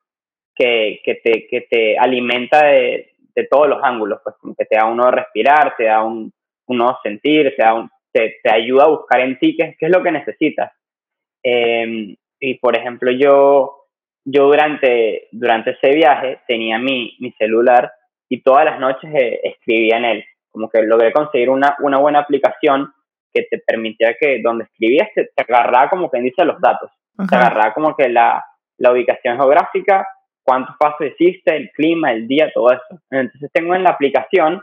que, que, te, que te alimenta de, de todos los ángulos, pues como que te da uno respirar, te da un, uno sentir, te da un, te, te ayuda a buscar en ti qué, qué es lo que necesitas. Eh, y por ejemplo, yo, yo durante, durante ese viaje tenía mi, mi celular y todas las noches eh, escribía en él. Como que logré conseguir una, una buena aplicación que te permitía que donde escribías te, te agarraba como quien dice los datos. Ajá. Te agarraba como que la, la ubicación geográfica, cuántos pasos hiciste, el clima, el día, todo eso. Entonces tengo en la aplicación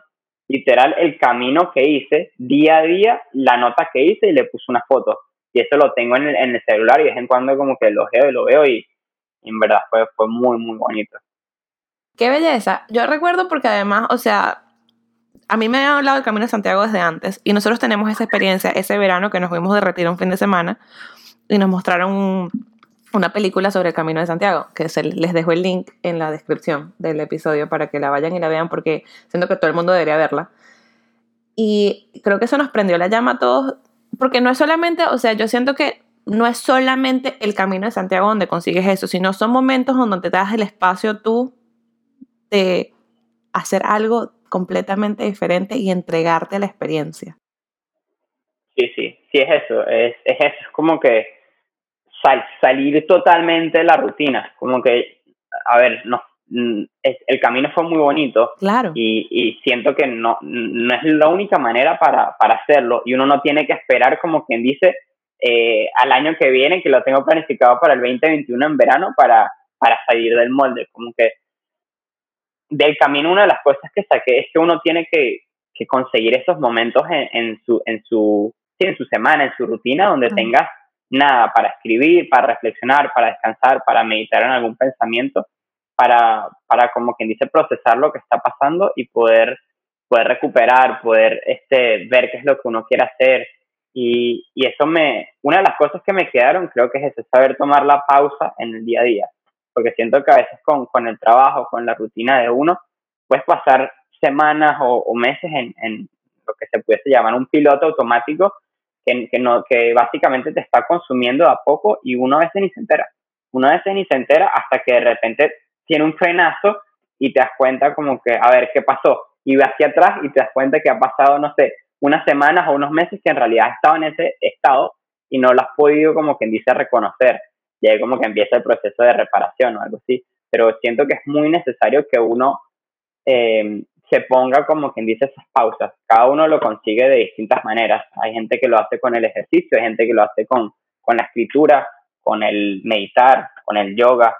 literal el camino que hice, día a día, la nota que hice y le puse una foto. Y eso lo tengo en el, en el celular y de vez en cuando como que lo veo y lo veo y, en verdad fue, fue muy, muy bonito. Qué belleza. Yo recuerdo porque además, o sea, a mí me había hablado del Camino de Santiago desde antes y nosotros tenemos esa experiencia ese verano que nos fuimos de retiro un fin de semana y nos mostraron una película sobre el Camino de Santiago, que se, les dejo el link en la descripción del episodio para que la vayan y la vean porque siento que todo el mundo debería verla. Y creo que eso nos prendió la llama a todos, porque no es solamente, o sea, yo siento que no es solamente el Camino de Santiago donde consigues eso, sino son momentos donde te das el espacio tú de hacer algo completamente diferente y entregarte a la experiencia. Sí, sí, sí es eso, es, es eso, es como que sal, salir totalmente de la rutina, como que, a ver, nos, mm, el camino fue muy bonito. Claro. Y, y, siento que no, no es la única manera para, para hacerlo y uno no tiene que esperar como quien dice eh, al año que viene, que lo tengo planificado para el 2021 en verano para, para salir del molde. Como que del camino una de las cosas que saqué es que uno tiene que, que conseguir esos momentos en, en, su, en, su, en su semana, en su rutina, donde tengas nada para escribir, para reflexionar, para descansar, para meditar en algún pensamiento, para, para como quien dice procesar lo que está pasando y poder, poder recuperar, poder este, ver qué es lo que uno quiere hacer. Y, y eso me, una de las cosas que me quedaron creo que es ese saber tomar la pausa en el día a día, porque siento que a veces con, con el trabajo, con la rutina de uno, puedes pasar semanas o, meses en, en, lo que se pudiese llamar un piloto automático que, básicamente te está consumiendo a poco y uno a veces ni se entera. Uno a veces ni se entera hasta que de repente tiene un frenazo y te das cuenta como que, a ver, ¿qué pasó? Y vas hacia atrás y te das cuenta que ha pasado, no sé, unas semanas o unos meses que en realidad has estado en ese estado y no lo has podido como quien dice reconocer. Y ahí como que empieza el proceso de reparación o algo así. Pero siento que es muy necesario que uno eh, se ponga como quien dice esas pausas. Cada uno lo consigue de distintas maneras. Hay gente que lo hace con el ejercicio, hay gente que lo hace con, con la escritura, con el meditar, con el yoga.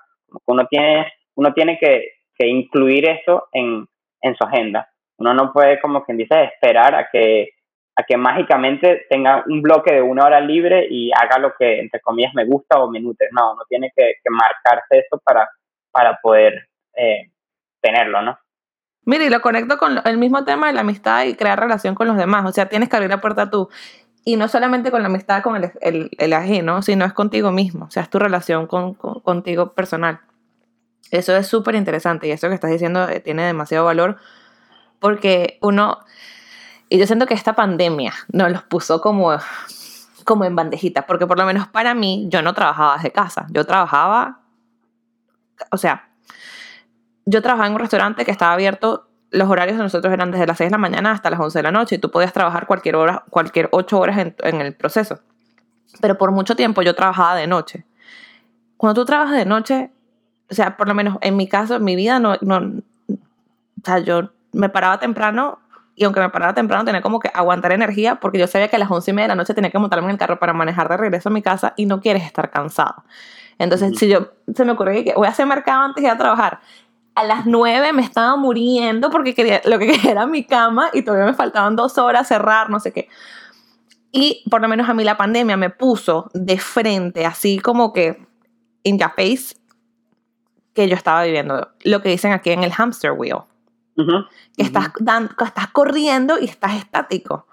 Uno tiene, uno tiene que, que incluir eso en, en su agenda. Uno no puede, como quien dice, esperar a que, a que mágicamente tenga un bloque de una hora libre y haga lo que, entre comillas, me gusta o me nutre. No, uno tiene que, que marcarse eso para, para poder eh, tenerlo, ¿no? Mire, y lo conecto con el mismo tema de la amistad y crear relación con los demás. O sea, tienes que abrir la puerta tú. Y no solamente con la amistad con el, el, el ajeno, sino es contigo mismo. O sea, es tu relación con, contigo personal. Eso es súper interesante y eso que estás diciendo eh, tiene demasiado valor porque uno, y yo siento que esta pandemia nos los puso como, como en bandejita, porque por lo menos para mí yo no trabajaba desde casa, yo trabajaba, o sea, yo trabajaba en un restaurante que estaba abierto, los horarios de nosotros eran desde las 6 de la mañana hasta las 11 de la noche y tú podías trabajar cualquier hora, cualquier 8 horas en, en el proceso. Pero por mucho tiempo yo trabajaba de noche. Cuando tú trabajas de noche, o sea, por lo menos en mi caso, en mi vida, no, no, o sea, yo me paraba temprano y aunque me paraba temprano tenía como que aguantar energía porque yo sabía que a las 11 y media de la noche tenía que montarme en el carro para manejar de regreso a mi casa y no quieres estar cansado. Entonces, si yo se me ocurrió que voy a hacer mercado antes de ir a trabajar, a las 9 me estaba muriendo porque quería, lo que quería era mi cama y todavía me faltaban dos horas cerrar, no sé qué. Y por lo menos a mí la pandemia me puso de frente, así como que in your face, que yo estaba viviendo lo que dicen aquí en el hamster wheel. que estás, estás corriendo y estás estático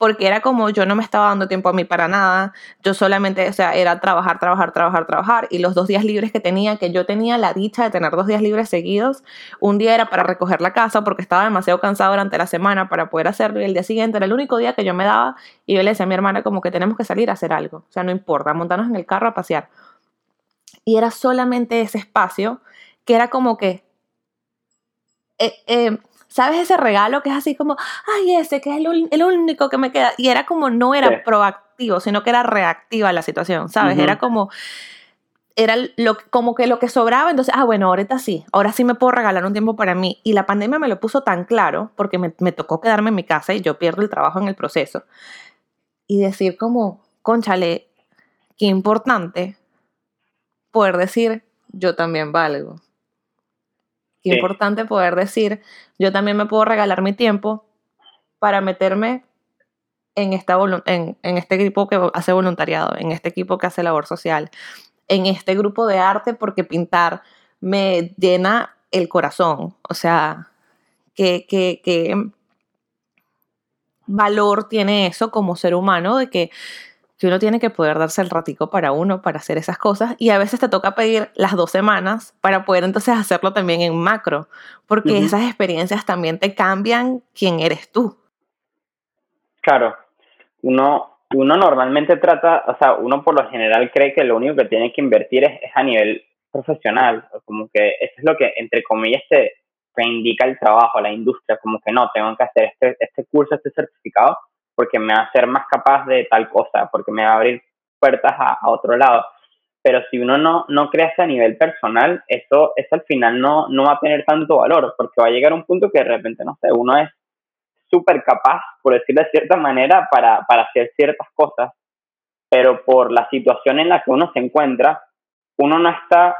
porque era como yo no me estaba dando tiempo a mí para nada, yo solamente, o sea, era trabajar, trabajar, trabajar, trabajar, y los dos días libres que tenía, que yo tenía la dicha de tener dos días libres seguidos, un día era para recoger la casa porque estaba demasiado cansado durante la semana para poder hacerlo, y el día siguiente era el único día que yo me daba, y yo le decía a mi hermana como que tenemos que salir a hacer algo, o sea, no importa, montarnos en el carro a pasear. Y era solamente ese espacio que era como que... Eh, eh, ¿Sabes ese regalo que es así como, ay, ese que es el, único que me queda? Y era como, no era proactivo, sino que era reactiva la situación, ¿sabes? Era como, era lo, como que lo que sobraba, entonces, ah, bueno, ahorita sí, ahora sí me puedo regalar un tiempo para mí. Y la pandemia me lo puso tan claro, porque me, me tocó quedarme en mi casa y yo pierdo el trabajo en el proceso. Y decir como, conchale, qué importante poder decir, yo también valgo. Qué importante poder decir, yo también me puedo regalar mi tiempo para meterme en, esta en, en este equipo que hace voluntariado, en este equipo que hace labor social, en este grupo de arte, porque pintar me llena el corazón. O sea, qué, qué valor tiene eso como ser humano de que que uno tiene que poder darse el ratico para uno, para hacer esas cosas, y a veces te toca pedir las dos semanas para poder entonces hacerlo también en macro, porque esas experiencias también te cambian quién eres tú. Claro, uno, uno normalmente trata, o sea, uno por lo general cree que lo único que tiene que invertir es, a nivel profesional, como que eso es lo que, entre comillas, te, indica el trabajo, la industria, como que no, tengo que hacer este, este curso, este certificado, porque me va a hacer más capaz de tal cosa, porque me va a abrir puertas a, otro lado. pero si uno no, no crece a nivel personal, eso, eso al final no, no va a tener tanto valor, porque va a llegar un punto que de repente, no sé, uno es súper capaz, por decirlo de cierta manera, para, para hacer ciertas cosas, pero por la situación en la que uno se encuentra, uno no está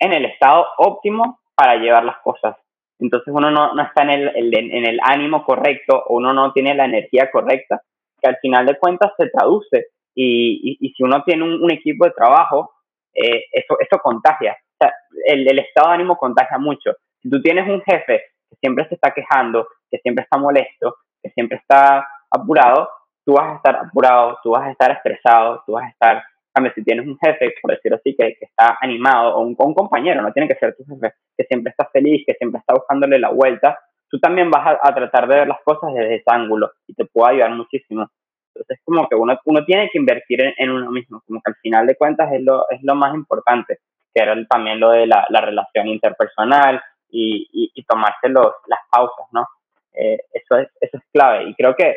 en el estado óptimo para llevar las cosas. Entonces uno no, no está en el, en el ánimo correcto, uno no tiene la energía correcta, que al final de cuentas se traduce. Y, y, si uno tiene un, equipo de trabajo, eh, eso, eso contagia. O sea, el, el estado de ánimo contagia mucho. Si tú tienes un jefe que siempre se está quejando, que siempre está molesto, que siempre está apurado, tú vas a estar apurado, tú vas a estar estresado, tú vas a estar, a si tienes un jefe, por decirlo así, que, está animado, o un, compañero, no tiene que ser tu jefe, que siempre está feliz, que siempre está buscándole la vuelta, tú también vas a, tratar de ver las cosas desde ese ángulo y te puede ayudar muchísimo. Entonces, es como que uno, uno tiene que invertir en, uno mismo, como que al final de cuentas es lo, es lo más importante, que era también lo de la, la relación interpersonal y, y, tomarse los, las pausas, ¿no? Eh, eso, es, eso es clave y creo que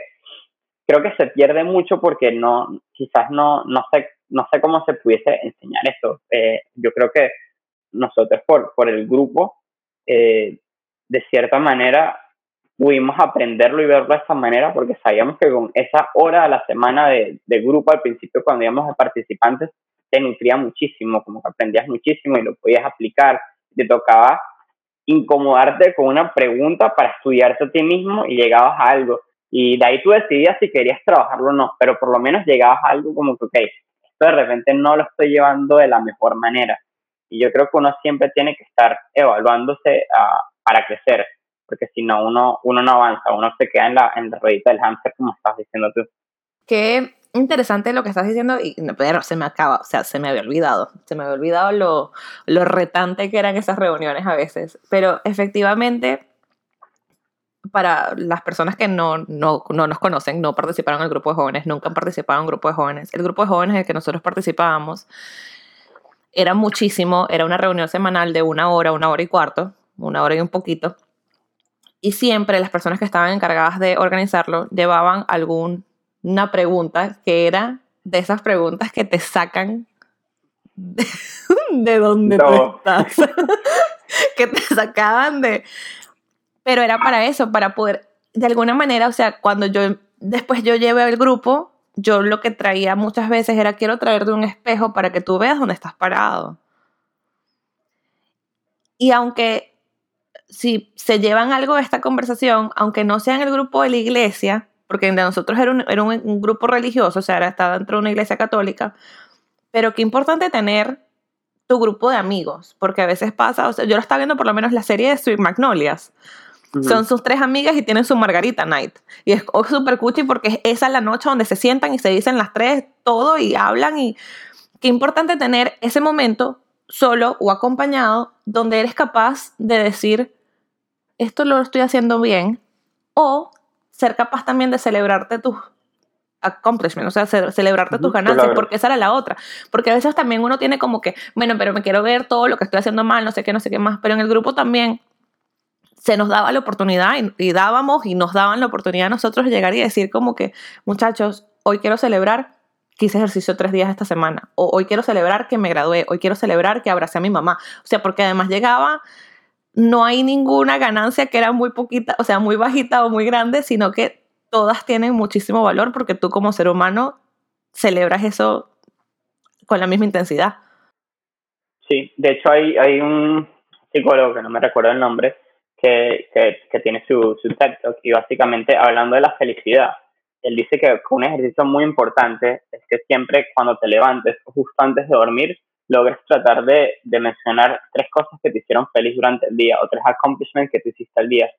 creo que se pierde mucho porque no, quizás no, no sé, no sé cómo se pudiese enseñar eso. Eh, yo creo que nosotros por, por el grupo, eh, de cierta manera, pudimos aprenderlo y verlo de esa manera porque sabíamos que con esa hora a la semana de, de grupo al principio cuando íbamos a participantes, te nutría muchísimo, como que aprendías muchísimo y lo podías aplicar. Te tocaba incomodarte con una pregunta para estudiarte a ti mismo y llegabas a algo. Y de ahí tú decidías si querías trabajarlo o no, pero por lo menos llegabas a algo como que, ok, de repente no lo estoy llevando de la mejor manera. Y yo creo que uno siempre tiene que estar evaluándose ah, para crecer, porque si no, uno, uno no avanza, uno se queda en la, en la ruedita del hamster, como estás diciendo tú. Qué interesante lo que estás diciendo y pero se me acaba, o sea, se me había olvidado, se me había olvidado lo, lo retante que eran esas reuniones a veces, pero efectivamente para las personas que no, no, no, nos conocen, no participaron en el grupo de jóvenes, nunca han participado en un grupo de jóvenes. El grupo de jóvenes en el que nosotros participábamos era muchísimo, era una reunión semanal de una hora, una hora y cuarto, una hora y un poquito. Y siempre las personas que estaban encargadas de organizarlo llevaban alguna pregunta que era de esas preguntas que te sacan de, donde tú estás. que te sacaban de, pero era para eso, para poder, de alguna manera, o sea, cuando yo, después yo llevé al grupo, yo lo que traía muchas veces era quiero traerte un espejo para que tú veas dónde estás parado. Y aunque si se llevan algo de esta conversación, aunque no sea en el grupo de la iglesia, porque de nosotros era un, grupo religioso, o sea, era, estaba dentro de una iglesia católica, pero qué importante tener tu grupo de amigos, porque a veces pasa, o sea, yo lo estaba viendo por lo menos la serie de Sweet Magnolias, son sus tres amigas y tienen su Margarita Night. Y es súper cuchi porque esa es la noche donde se sientan y se dicen las tres todo y hablan. Y qué importante tener ese momento solo o acompañado donde eres capaz de decir, esto lo estoy haciendo bien. O ser capaz también de celebrarte tus accomplishments, o sea, celebrarte tus ganancias, porque esa era la otra. Porque a veces también uno tiene como que, bueno, pero me quiero ver todo lo que estoy haciendo mal, no sé qué, no sé qué más. Pero en el grupo también se nos daba la oportunidad y, dábamos y nos daban la oportunidad a nosotros llegar y decir como que, muchachos, hoy quiero celebrar que hice ejercicio tres días esta semana, o hoy quiero celebrar que me gradué, hoy quiero celebrar que abracé a mi mamá. O sea, porque además llegaba, no hay ninguna ganancia que era muy poquita, o sea, muy bajita o muy grande, sino que todas tienen muchísimo valor porque tú como ser humano celebras eso con la misma intensidad. Sí, de hecho hay, hay un psicólogo que no me recuerdo el nombre, que, que, tiene su, su TED y básicamente hablando de la felicidad. Él dice que un ejercicio muy importante es que siempre cuando te levantes, justo antes de dormir, logres tratar de, de mencionar tres cosas que te hicieron feliz durante el día o tres accomplishments que te hiciste al día.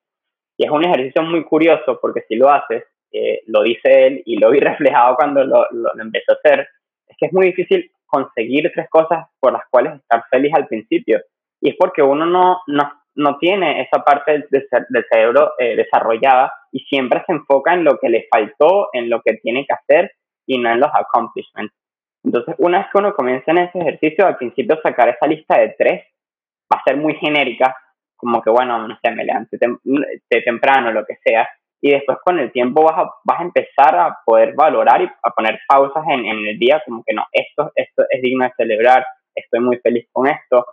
Y es un ejercicio muy curioso porque si lo haces, eh, lo dice él y lo vi reflejado cuando lo, lo, lo, empezó a hacer, es que es muy difícil conseguir tres cosas por las cuales estar feliz al principio. Y es porque uno no, no, no tiene esa parte del, cerebro eh, desarrollada y siempre se enfoca en lo que le faltó, en lo que tiene que hacer y no en los accomplishments. Entonces, una vez que uno comienza en ese ejercicio, al principio sacar esa lista de tres va a ser muy genérica, como que, bueno, no sé, me levanté de temprano, lo que sea, y después con el tiempo vas a, vas a empezar a poder valorar y a poner pausas en, en el día, como que no, esto, esto es digno de celebrar, estoy muy feliz con esto.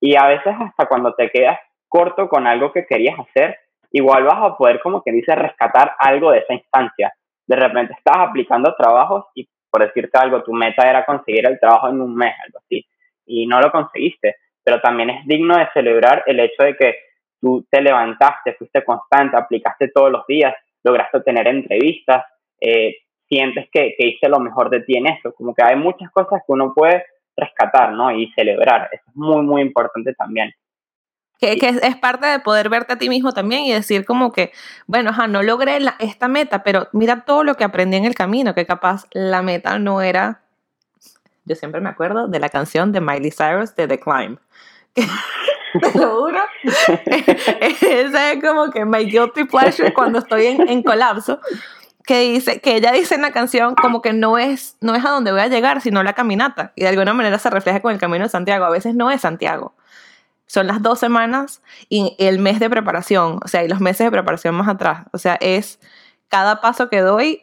Y a veces hasta cuando te quedas corto con algo que querías hacer, igual vas a poder, como que dice, rescatar algo de esa instancia. De repente estás aplicando trabajos y, por decirte algo, tu meta era conseguir el trabajo en un mes, algo así, y no lo conseguiste. Pero también es digno de celebrar el hecho de que tú te levantaste, fuiste constante, aplicaste todos los días, lograste tener entrevistas, eh, sientes que, que hiciste lo mejor de ti en eso. Como que hay muchas cosas que uno puede rescatar, ¿no? Y celebrar. Eso es muy, muy importante también. Que, que, es parte de poder verte a ti mismo también y decir como que, bueno, ajá, no logré esta meta, pero mira todo lo que aprendí en el camino, que capaz la meta no era, yo siempre me acuerdo de la canción de Miley Cyrus de The Climb. Te lo juro. Esa es como que my guilty pleasure cuando estoy en, en colapso que dice que ella dice en la canción como que no es no es a donde voy a llegar sino la caminata y de alguna manera se refleja con el camino de Santiago a veces no es Santiago son las dos semanas y el mes de preparación o sea y los meses de preparación más atrás. O sea es cada paso que doy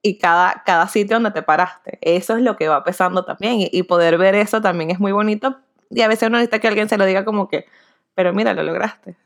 y cada, cada sitio donde te paraste. Eso es lo que va pesando también y, poder ver eso también es muy bonito. Y a veces uno necesita que alguien se lo diga como que pero mira lo lograste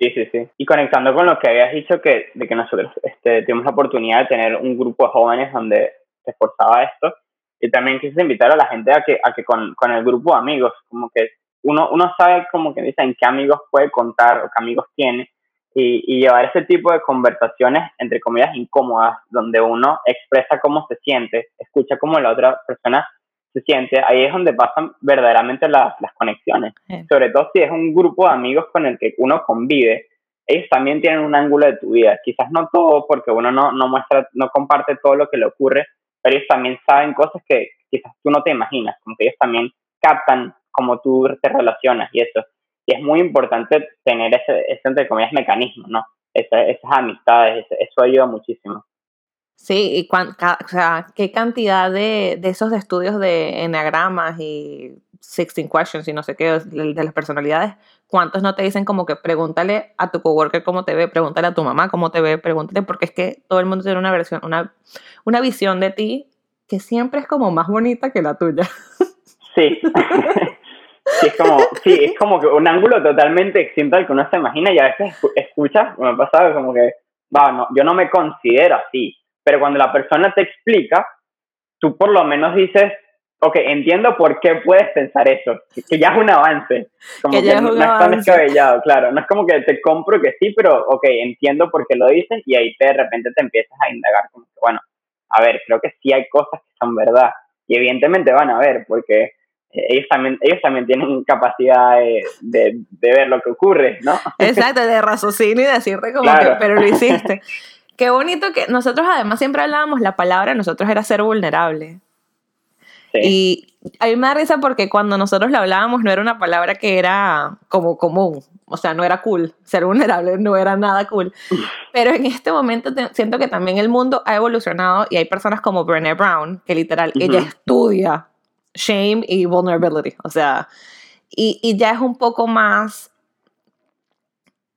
Sí, sí, sí. Y conectando con lo que habías dicho, que, de que nosotros este, tuvimos la oportunidad de tener un grupo de jóvenes donde se esforzaba esto, y también quise invitar a la gente a que, a que con, con el grupo de amigos, como que uno, uno sabe como que dicen qué amigos puede contar o qué amigos tiene, y, y llevar ese tipo de conversaciones, entre comillas, incómodas, donde uno expresa cómo se siente, escucha cómo la otra persona se siente, ahí es donde pasan verdaderamente las conexiones. Sobre todo si es un grupo de amigos con el que uno convive, ellos también tienen un ángulo de tu vida. Quizás no todo, porque uno no, no muestra, no comparte todo lo que le ocurre, pero ellos también saben cosas que quizás tú no te imaginas, como que ellos también captan cómo tú te relacionas y eso. Y es muy importante tener ese, ese entre comillas, mecanismo, ¿no? esas amistades, eso ayuda muchísimo. Sí, y o sea, qué cantidad de, de, esos estudios de enagramas y 16 questions y no sé qué, de, las personalidades, ¿cuántos no te dicen como que pregúntale a tu coworker cómo te ve, pregúntale a tu mamá cómo te ve, pregúntale, porque es que todo el mundo tiene una versión, una, una visión de ti que siempre es como más bonita que la tuya. Sí. sí, es como, sí, es como que un ángulo totalmente distinto al que uno se imagina y a veces escuchas, me ha pasado como que, no, yo no me considero así. Pero cuando la persona te explica, tú por lo menos dices, ok, entiendo por qué puedes pensar eso, que ya es un avance, como que, no, es tan descabellado, claro, no es como que te compro que sí, pero ok, entiendo por qué lo dices y ahí te, de repente te empiezas a indagar, como que bueno, a ver, creo que sí hay cosas que son verdad. Y evidentemente van a ver, porque ellos también, ellos también tienen capacidad de, de, ver lo que ocurre, ¿no? Exacto, de raciocinio y decirte como que, pero lo hiciste. Qué bonito que nosotros además siempre hablábamos la palabra, nosotros era ser vulnerable. Y a mí me da risa porque cuando nosotros la hablábamos no era una palabra que era como común, o sea, no era cool. Ser vulnerable no era nada cool. Pero en este momento siento que también el mundo ha evolucionado y hay personas como Brené Brown, que literal, ella estudia shame y vulnerability, o sea, y, y ya es un poco más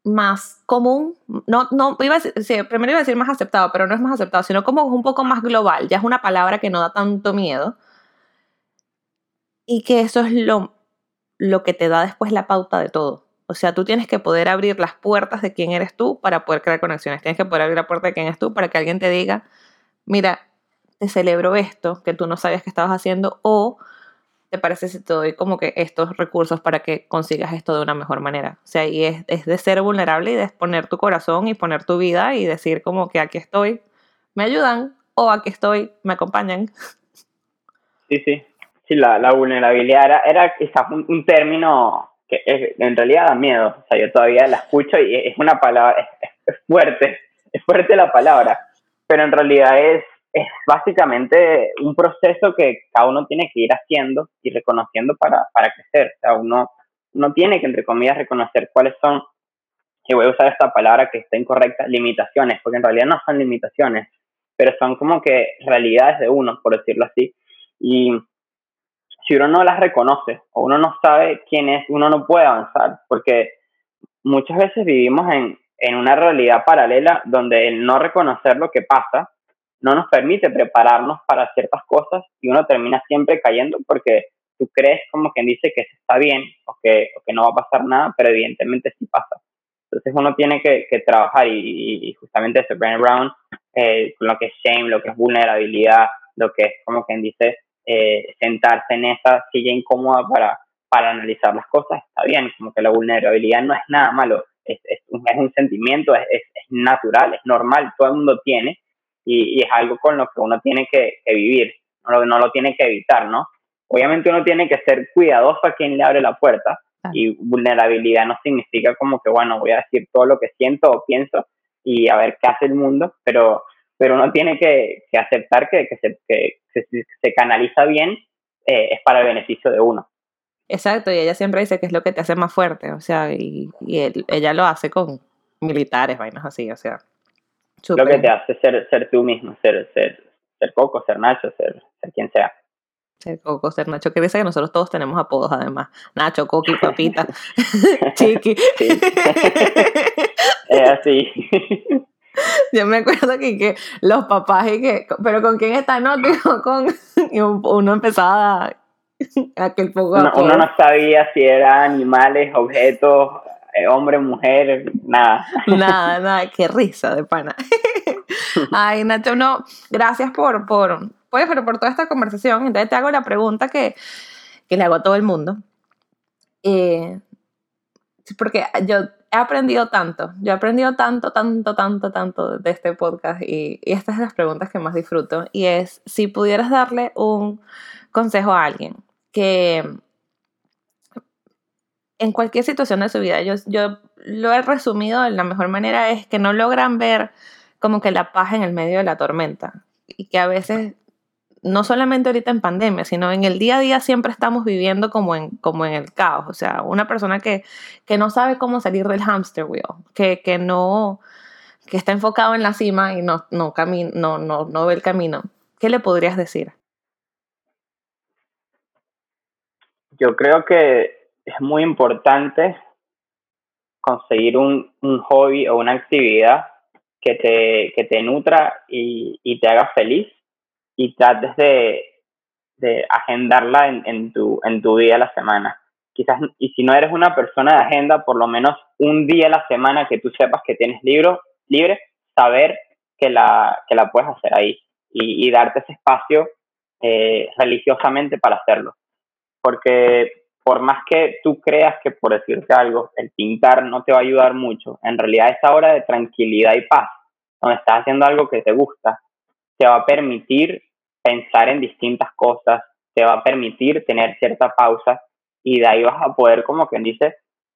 más común, no, no, iba a decir, primero iba a decir más aceptado, pero no es más aceptado, sino como un poco más global, ya es una palabra que no da tanto miedo y que eso es lo, lo que te da después la pauta de todo. O sea, tú tienes que poder abrir las puertas de quién eres tú para poder crear conexiones, tienes que poder abrir la puerta de quién eres tú para que alguien te diga, mira, te celebro esto que tú no sabías que estabas haciendo o te parece si te doy como que estos recursos para que consigas esto de una mejor manera? O sea, y es, es de ser vulnerable y de poner tu corazón y poner tu vida y decir como que aquí estoy, me ayudan o aquí estoy, me acompañan. Sí, sí. Sí, la, la vulnerabilidad era, era quizás un, término que en realidad da miedo. O sea, yo todavía la escucho y es una palabra, es fuerte, es fuerte la palabra, pero en realidad es es básicamente un proceso que cada uno tiene que ir haciendo y reconociendo para, para crecer. O sea, uno, uno tiene que, entre comillas, reconocer cuáles son, y voy a usar esta palabra que está incorrecta, limitaciones, porque en realidad no son limitaciones, pero son como que realidades de uno, por decirlo así. Y si uno no las reconoce o uno no sabe quién es, uno no puede avanzar, porque muchas veces vivimos en, en una realidad paralela donde el no reconocer lo que pasa no nos permite prepararnos para ciertas cosas y uno termina siempre cayendo porque tú crees como quien dice que está bien o que, no va a pasar nada, pero evidentemente sí pasa. Entonces uno tiene que, trabajar y, justamente eso, Brandon Brown, eh, con lo que es shame, lo que es vulnerabilidad, lo que es como quien dice eh, sentarse en esa silla incómoda para, para analizar las cosas, está bien, como que la vulnerabilidad no es nada malo, es, es, es un sentimiento, es, es, natural, es normal, todo el mundo tiene y, y, es algo con lo que uno tiene que, que vivir, no lo, no lo tiene que evitar, ¿no? Obviamente uno tiene que ser cuidadoso a quien le abre la puerta y vulnerabilidad no significa como que, bueno, voy a decir todo lo que siento o pienso y a ver qué hace el mundo, pero, pero uno tiene que, que aceptar que, que, se, que, se, canaliza bien eh, es para el beneficio de uno. Exacto, y ella siempre dice que es lo que te hace más fuerte, o sea, y, y él, ella lo hace con militares, vainas así, o sea. Super. Lo que te hace ser, ser tú mismo, ser, ser, ser Coco, ser Nacho, ser, ser quien sea. Ser Coco, ser Nacho, que dice que nosotros todos tenemos apodos además. Nacho, Coqui, Papita, Chiqui. es así. Yo me acuerdo que, que los papás y que, pero ¿con quién está? No, digo, con... Y uno empezaba a aquel poco uno, uno, no sabía si eran animales, objetos, eh, hombre, mujer, nada. Nada, nada, qué risa de pana. Ay, Nacho, no, gracias por, por, pues, pero por toda esta conversación. Entonces te hago la pregunta que, que le hago a todo el mundo. Eh, porque yo he aprendido tanto, yo he aprendido tanto, tanto, tanto, tanto de este podcast y, y estas son las preguntas que más disfruto. Y es, si pudieras darle un consejo a alguien que en cualquier situación de su vida, yo, yo lo he resumido de la mejor manera, es que no logran ver como que la paz en el medio de la tormenta. Y que a veces, no solamente ahorita en pandemia, sino en el día a día siempre estamos viviendo como en, como en el caos, o sea, una persona que, que no sabe cómo salir del hamster wheel, que, que no que está enfocado en la cima y no, no, no, no, no ve el camino, ¿qué le podrías decir? Yo creo que es muy importante conseguir un, un hobby o una actividad que te, que te nutra y, y te haga feliz y trates de, de agendarla en, en, tu, en tu día a la semana. Quizás, y si no eres una persona de agenda, por lo menos un día a la semana que tú sepas que tienes libro, libre, saber que la, que la puedes hacer ahí y, y darte ese espacio eh, religiosamente para hacerlo porque por más que tú creas que, por decirte algo, el pintar no te va a ayudar mucho, en realidad esa hora de tranquilidad y paz, donde estás haciendo algo que te gusta, te va a permitir pensar en distintas cosas, te va a permitir tener cierta pausa y de ahí vas a poder, como quien dice,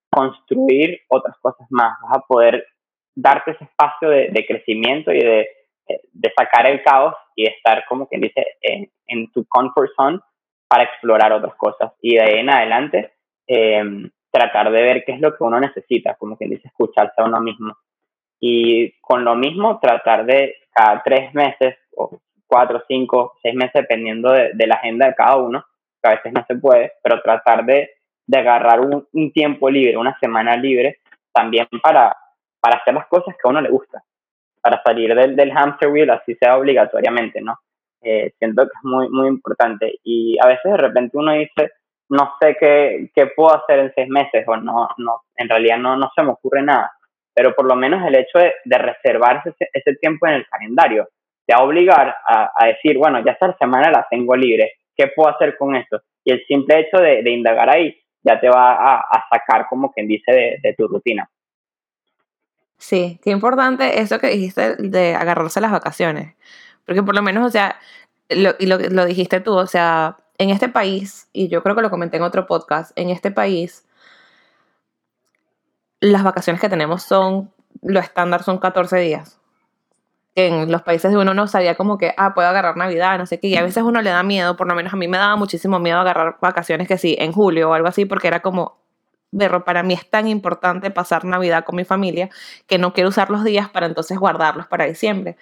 construir otras cosas más, vas a poder darte ese espacio de, crecimiento y de, sacar el caos y estar, como quien dice, en tu comfort zone para explorar otras cosas. Y de ahí en adelante, eh, tratar de ver qué es lo que uno necesita, como quien dice, escucharse a uno mismo. Y con lo mismo, tratar de cada tres meses, o cuatro, cinco, seis meses, dependiendo de, la agenda de cada uno, que a veces no se puede, pero tratar de, agarrar un, tiempo libre, una semana libre, también para, para hacer las cosas que a uno le gusta, para salir del hamster wheel, así sea obligatoriamente, ¿no? Eh, siento que es muy, muy importante. Y a veces de repente uno dice, no sé qué, qué puedo hacer en seis meses o no, no en realidad no, no se me ocurre nada. Pero por lo menos el hecho de, de reservar ese, ese, tiempo en el calendario te va a obligar a, a, decir, bueno, ya esta semana la tengo libre, ¿qué puedo hacer con esto? Y el simple hecho de, de indagar ahí ya te va a, a sacar como quien dice de, de tu rutina. Sí, qué importante eso que dijiste de agarrarse las vacaciones. Porque por lo menos, o sea, lo, y lo, dijiste tú, o sea, en este país, y yo creo que lo comenté en otro podcast, en este país, las vacaciones que tenemos son, lo estándar son 14 días. En los países de uno no sabía como que, ah, puedo agarrar Navidad, no sé qué, y a veces uno le da miedo, por lo menos a mí me daba muchísimo miedo agarrar vacaciones que sí, en julio o algo así, porque era como, berro, para mí es tan importante pasar Navidad con mi familia que no quiero usar los días para entonces guardarlos para diciembre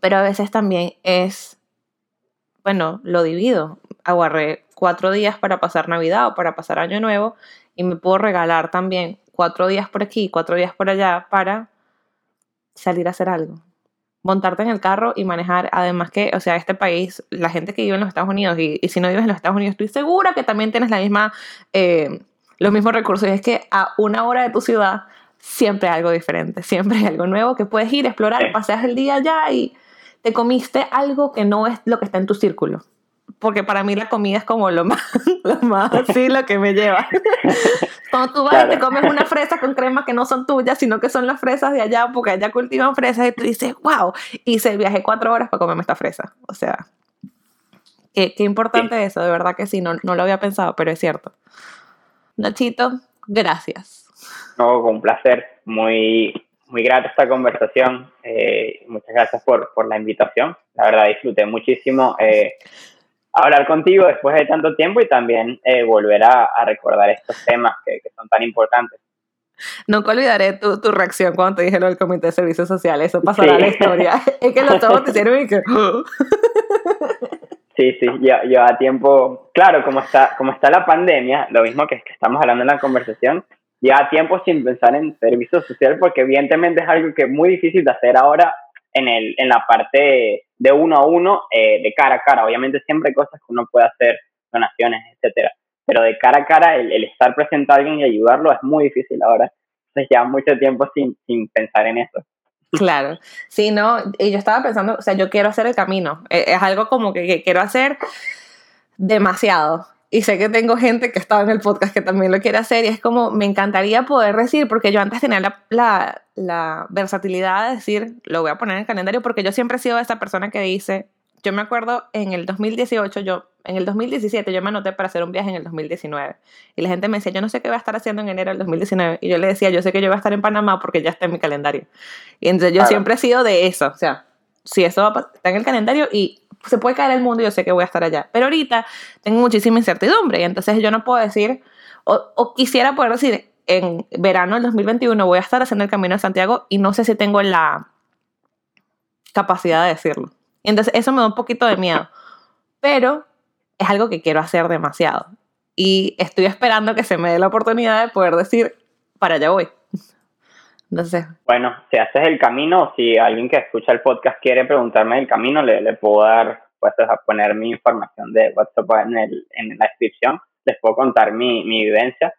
pero a veces también es, bueno, lo divido. Aguarré cuatro días para pasar Navidad o para pasar Año Nuevo y me puedo regalar también cuatro días por aquí, cuatro días por allá para salir a hacer algo. montarte en el carro y manejar. Además que, o sea, este país, la gente que vive en los Estados Unidos y, si no vives en los Estados Unidos, estoy segura que también tienes la misma, eh, los mismos recursos. Y es que a una hora de tu ciudad siempre algo diferente, siempre hay algo nuevo que puedes ir, explorar, paseas el día allá y te comiste algo que no es lo que está en tu círculo. Porque para mí la comida es como lo más, lo más así, lo que me lleva. Cuando tú vas y te comes una fresa con crema que no son tuyas, sino que son las fresas de allá, porque allá cultivan fresas, y tú dices, wow, hice viaje cuatro horas para comerme esta fresa. O sea, qué, qué importante eso, de verdad que sí, no, no lo había pensado, pero es cierto. Nachito, gracias. No, con un placer. Muy, muy grata esta conversación. Eh, muchas gracias por, por, la invitación. La verdad, disfruté muchísimo eh, hablar contigo después de tanto tiempo y también eh, volver a, recordar estos temas que, son tan importantes. Nunca olvidaré tu, tu, reacción cuando te dije lo del Comité de Servicios Sociales. Eso pasará a la historia. es que los chavos te hicieron y que... Sí, sí, lleva, tiempo, claro, como está, como está la pandemia, lo mismo que, que estamos hablando en la conversación, lleva tiempo sin pensar en servicio social porque evidentemente es algo que es muy difícil de hacer ahora en, el, en la parte de uno a uno, eh, de cara a cara. Obviamente siempre hay cosas que uno puede hacer, donaciones, etcétera, pero de cara a cara el, el estar presente a alguien y ayudarlo es muy difícil ahora. Entonces lleva mucho tiempo sin, sin pensar en eso. Claro, sí, no, y yo estaba pensando, o sea, yo quiero hacer el camino, e, es algo como que, quiero hacer demasiado. Y sé que tengo gente que estaba en el podcast que también lo quiere hacer y es como, me encantaría poder decir, porque yo antes tenía la, la, la versatilidad de decir, lo voy a poner en el calendario, porque yo siempre he sido esa persona que dice, yo me acuerdo en el 2018, yo, en el 2017 yo me anoté para hacer un viaje en el 2019. Y la gente me decía, yo no sé qué voy a estar haciendo en enero del 2019. Y yo le decía, yo sé que yo voy a estar en Panamá porque ya está en mi calendario. Y entonces yo siempre he sido de eso. O sea, si eso está en el calendario y se puede caer el mundo, yo sé que voy a estar allá. Pero ahorita tengo muchísima incertidumbre. Y entonces yo no puedo decir, o, o quisiera poder decir, en verano del 2021 voy a estar haciendo el Camino de Santiago y no sé si tengo la capacidad de decirlo. Entonces eso me da un poquito de miedo. Pero es algo que quiero hacer demasiado. Y estoy esperando que se me dé la oportunidad de poder decir, para allá voy. Entonces. Bueno, si haces el camino, si alguien que escucha el podcast quiere preguntarme el camino, le, le puedo dar, pues, a poner mi información de WhatsApp en, el, en la descripción. Les puedo contar mi, mi vivencia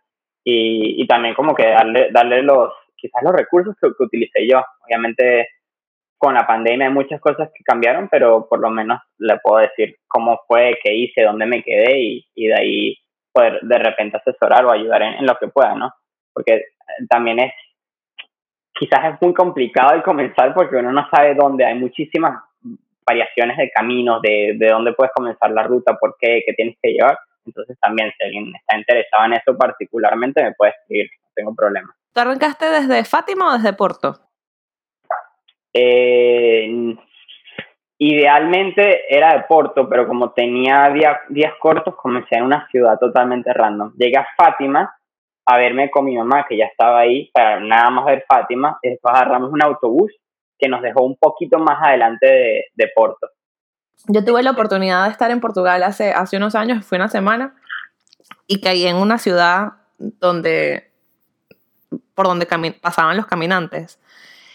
y, y, también como que darle, darle los, quizás los recursos que, que utilicé yo. Obviamente con la pandemia hay muchas cosas que cambiaron, pero por lo menos le puedo decir cómo fue, qué hice, dónde me quedé y, y de ahí poder de repente asesorar o ayudar en, lo que pueda, ¿no? Porque también es, quizás es muy complicado el comenzar porque uno no sabe dónde, hay muchísimas variaciones de caminos, de, de dónde puedes comenzar la ruta, por qué, qué tienes que llevar. Entonces también si alguien está interesado en eso particularmente me puede escribir, no tengo problema. ¿Tú arrancaste desde Fátima o desde Porto? Eh, idealmente era de Porto, pero como tenía días, cortos, comencé en una ciudad totalmente random. Llegué a Fátima a verme con mi mamá, que ya estaba ahí, para nada más ver Fátima, después agarramos un autobús que nos dejó un poquito más adelante de, de Porto. Yo tuve la oportunidad de estar en Portugal hace, hace unos años, fue una semana, y caí en una ciudad donde, por donde pasaban los caminantes.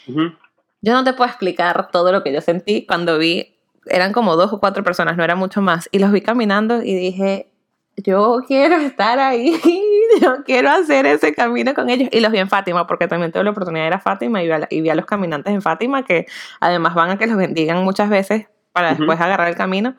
Yo no te puedo explicar todo lo que yo sentí cuando vi, eran como dos o cuatro personas, no era mucho más, y los vi caminando y dije, yo quiero estar ahí, yo quiero hacer ese camino con ellos. Y los vi en Fátima, porque también tuve la oportunidad de ir a Fátima y vi a, y vi a los caminantes en Fátima, que además van a que los bendigan muchas veces para después agarrar el camino.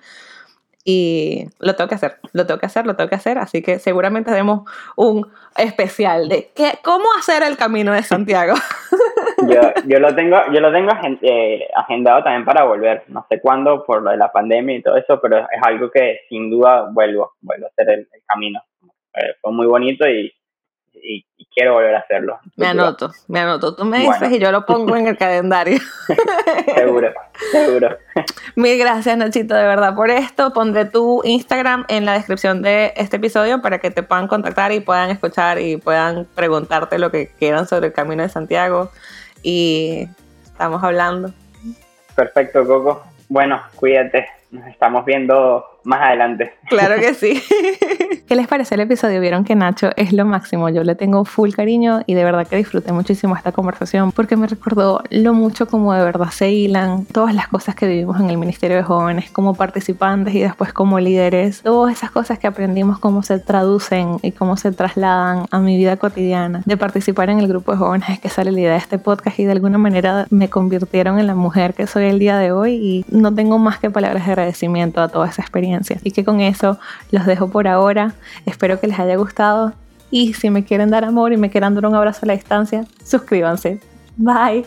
Y lo tengo que hacer, lo tengo que hacer, lo tengo que hacer. Así que seguramente haremos un especial de qué, cómo hacer el camino de Santiago. Yo, yo lo tengo, yo lo tengo eh, agendado también para volver. No sé cuándo por lo de la pandemia y todo eso, pero es algo que sin duda vuelvo, vuelvo a hacer el, camino. Eh, fue muy bonito y, y, quiero volver a hacerlo. Me anoto, me anoto. Tú me dices y yo lo pongo en el calendario. seguro, seguro. Mil gracias, Nachito, de verdad, por esto. Pondré tu Instagram en la descripción de este episodio para que te puedan contactar y puedan escuchar y puedan preguntarte lo que quieran sobre el Camino de Santiago. Y estamos hablando. Perfecto, Coco. Bueno, cuídate. Nos estamos viendo más adelante. Claro que sí. ¿Qué les parece el episodio? Vieron que Nacho es lo máximo. Yo le tengo full cariño y de verdad que disfruté muchísimo esta conversación porque me recordó lo mucho como de verdad se hilan todas las cosas que vivimos en el Ministerio de Jóvenes como participantes y después como líderes. Todas esas cosas que aprendimos cómo se traducen y cómo se trasladan a mi vida cotidiana. De participar en el grupo de jóvenes es que sale la idea de este podcast y de alguna manera me convirtieron en la mujer que soy el día de hoy y no tengo más que palabras de agradecimiento a toda esa experiencia. Y que con eso los dejo por ahora. Espero que les haya gustado. Y si me quieren dar amor y me quieren dar un abrazo a la distancia, suscríbanse. Bye.